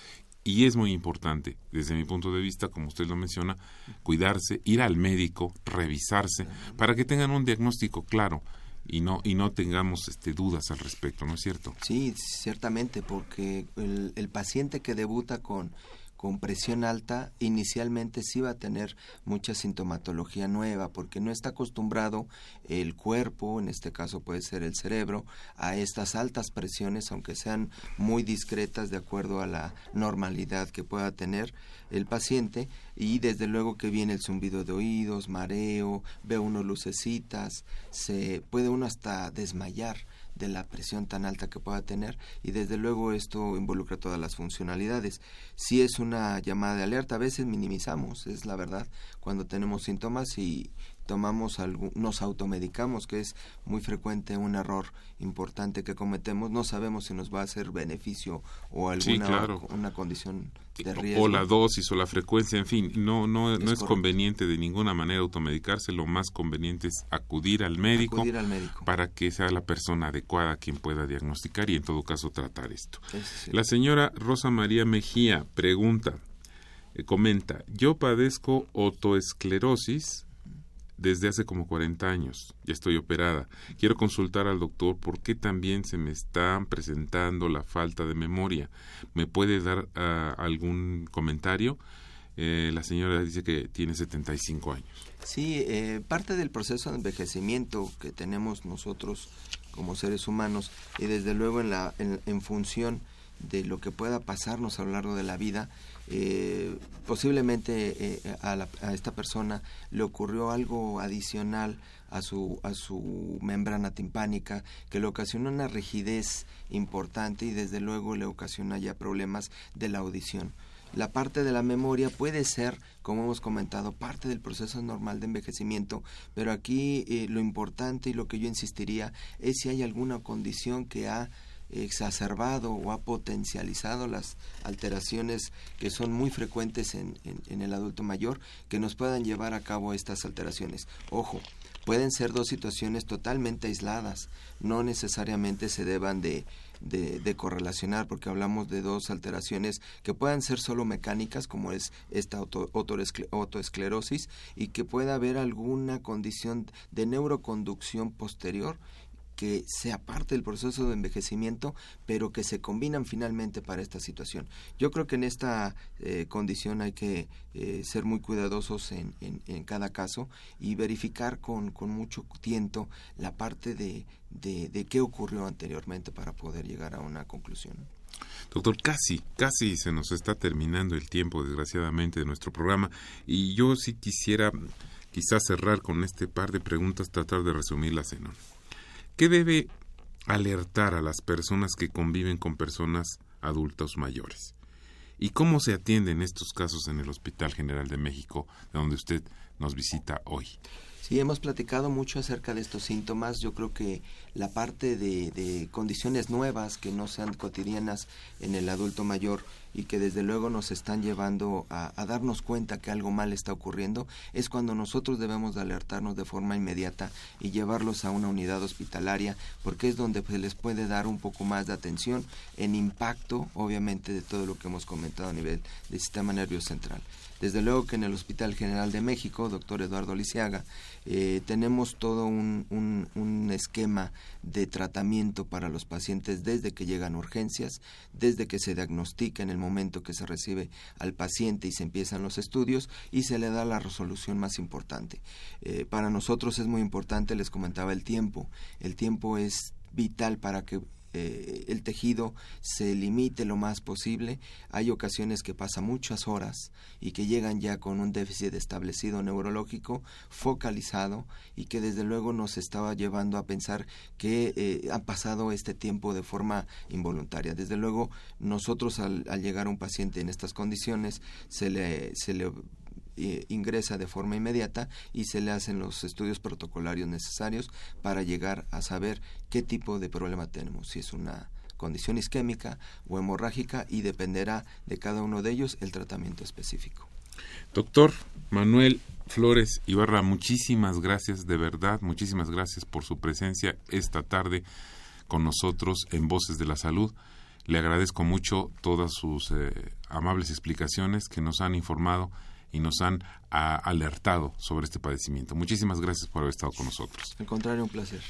Speaker 1: Y es muy importante, desde mi punto de vista, como usted lo menciona, cuidarse, ir al médico, revisarse, para que tengan un diagnóstico claro y no y no tengamos este dudas al respecto, ¿no es cierto?
Speaker 2: Sí, ciertamente, porque el, el paciente que debuta con con presión alta inicialmente sí va a tener mucha sintomatología nueva porque no está acostumbrado el cuerpo, en este caso puede ser el cerebro, a estas altas presiones, aunque sean muy discretas de acuerdo a la normalidad que pueda tener el paciente. Y desde luego que viene el zumbido de oídos, mareo, ve uno lucecitas, se puede uno hasta desmayar de la presión tan alta que pueda tener y desde luego esto involucra todas las funcionalidades. Si es una llamada de alerta, a veces minimizamos, es la verdad, cuando tenemos síntomas y tomamos algún, nos automedicamos, que es muy frecuente un error importante que cometemos, no sabemos si nos va a hacer beneficio o alguna una condición.
Speaker 1: O la dosis o la frecuencia, en fin, no no es, no es conveniente de ninguna manera automedicarse, lo más conveniente es acudir al médico,
Speaker 2: acudir al médico.
Speaker 1: para que sea la persona adecuada quien pueda diagnosticar y en todo caso tratar esto. La señora Rosa María Mejía pregunta, eh, comenta, yo padezco otoesclerosis desde hace como 40 años. Ya estoy operada. Quiero consultar al doctor por qué también se me está presentando la falta de memoria. ¿Me puede dar ah, algún comentario? Eh, la señora dice que tiene 75 años.
Speaker 2: Sí, eh, parte del proceso de envejecimiento que tenemos nosotros como seres humanos y desde luego en, la, en función de lo que pueda pasarnos a lo largo de la vida, eh, posiblemente eh, a, esta persona le ocurrió algo adicional a su, a su membrana timpánica que le ocasionó una rigidez importante y desde luego le ocasiona ya problemas de la audición. La parte de la memoria puede ser, como hemos comentado, parte del proceso normal de envejecimiento, pero aquí eh, lo importante y lo que yo insistiría es si hay alguna condición que ha exacerbado o ha potencializado las alteraciones que son muy frecuentes en, el adulto mayor que nos puedan llevar a cabo estas alteraciones. Ojo, pueden ser dos situaciones totalmente aisladas, no necesariamente se deban de, correlacionar porque hablamos de dos alteraciones que puedan ser solo mecánicas como es esta autoesclerosis y que pueda haber alguna condición de neuroconducción posterior que sea parte del proceso de envejecimiento, pero que se combinan finalmente para esta situación. Yo creo que en esta eh, condición hay que eh, ser muy cuidadosos en, en, cada caso y verificar con, con mucho tiento la parte de, de, qué ocurrió anteriormente para poder llegar a una conclusión.
Speaker 1: Doctor, casi, casi se nos está terminando el tiempo, desgraciadamente, de nuestro programa y yo sí quisiera quizás cerrar con este par de preguntas, tratar de resumirlas en. ¿Qué debe alertar a las personas que conviven con personas adultos mayores? ¿Y cómo se atienden estos casos en el Hospital General de México, donde usted nos visita hoy?
Speaker 2: Sí, hemos platicado mucho acerca de estos síntomas. Yo creo que la parte de, de, condiciones nuevas que no sean cotidianas en el adulto mayor y que desde luego nos están llevando a, darnos cuenta que algo mal está ocurriendo, es cuando nosotros debemos de alertarnos de forma inmediata y llevarlos a una unidad hospitalaria, porque es donde se les puede dar un poco más de atención en impacto, obviamente, de todo lo que hemos comentado a nivel del sistema nervioso central. Desde luego que en el Hospital General de México, doctor Eduardo Lisiaga, eh, tenemos todo un, un, esquema de tratamiento para los pacientes desde que llegan urgencias, desde que se diagnostica en el momento que se recibe al paciente y se empiezan los estudios y se le da la resolución más importante. Eh, para nosotros es muy importante, les comentaba el tiempo. El tiempo es vital para que eh, el tejido se limite lo más posible. Hay ocasiones que pasa muchas horas y que llegan ya con un déficit establecido neurológico focalizado y que desde luego nos estaba llevando a pensar que eh, ha pasado este tiempo de forma involuntaria. Desde luego nosotros al, al llegar a un paciente en estas condiciones se le, se le eh, ingresa de forma inmediata y se le hacen los estudios protocolarios necesarios para llegar a saber qué tipo de problema tenemos, si es una condición isquémica o hemorrágica y dependerá de cada uno de ellos el tratamiento específico.
Speaker 1: Doctor Manuel Flores Ibarra, muchísimas gracias, de verdad, muchísimas gracias por su presencia esta tarde con nosotros en Voces de la Salud. Le agradezco mucho todas sus eh, amables explicaciones que nos han informado y nos han alertado sobre este padecimiento. Muchísimas gracias por haber estado con nosotros.
Speaker 2: Al contrario, un placer.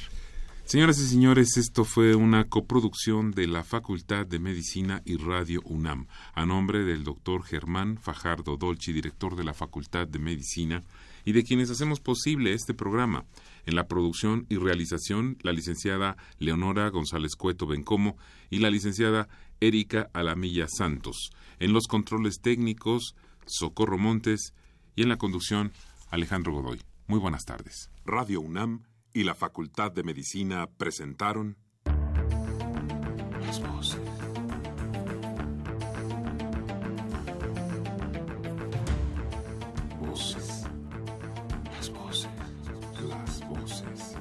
Speaker 1: Señoras y señores, esto fue una coproducción de la Facultad de Medicina y Radio UNAM, a nombre del doctor Germán Fajardo Dolci, director de la Facultad de Medicina, y de quienes hacemos posible este programa. En la producción y realización, la licenciada Leonora González Cueto Bencomo y la licenciada Erika Alamilla Santos. En los controles técnicos, Socorro Montes y en la conducción Alejandro Godoy. Muy buenas tardes. Radio UNAM y la Facultad de Medicina presentaron Las voces. Voces. Las voces. Las voces.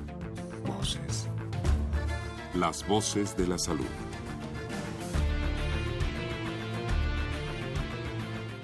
Speaker 1: Voces. Las voces de la salud.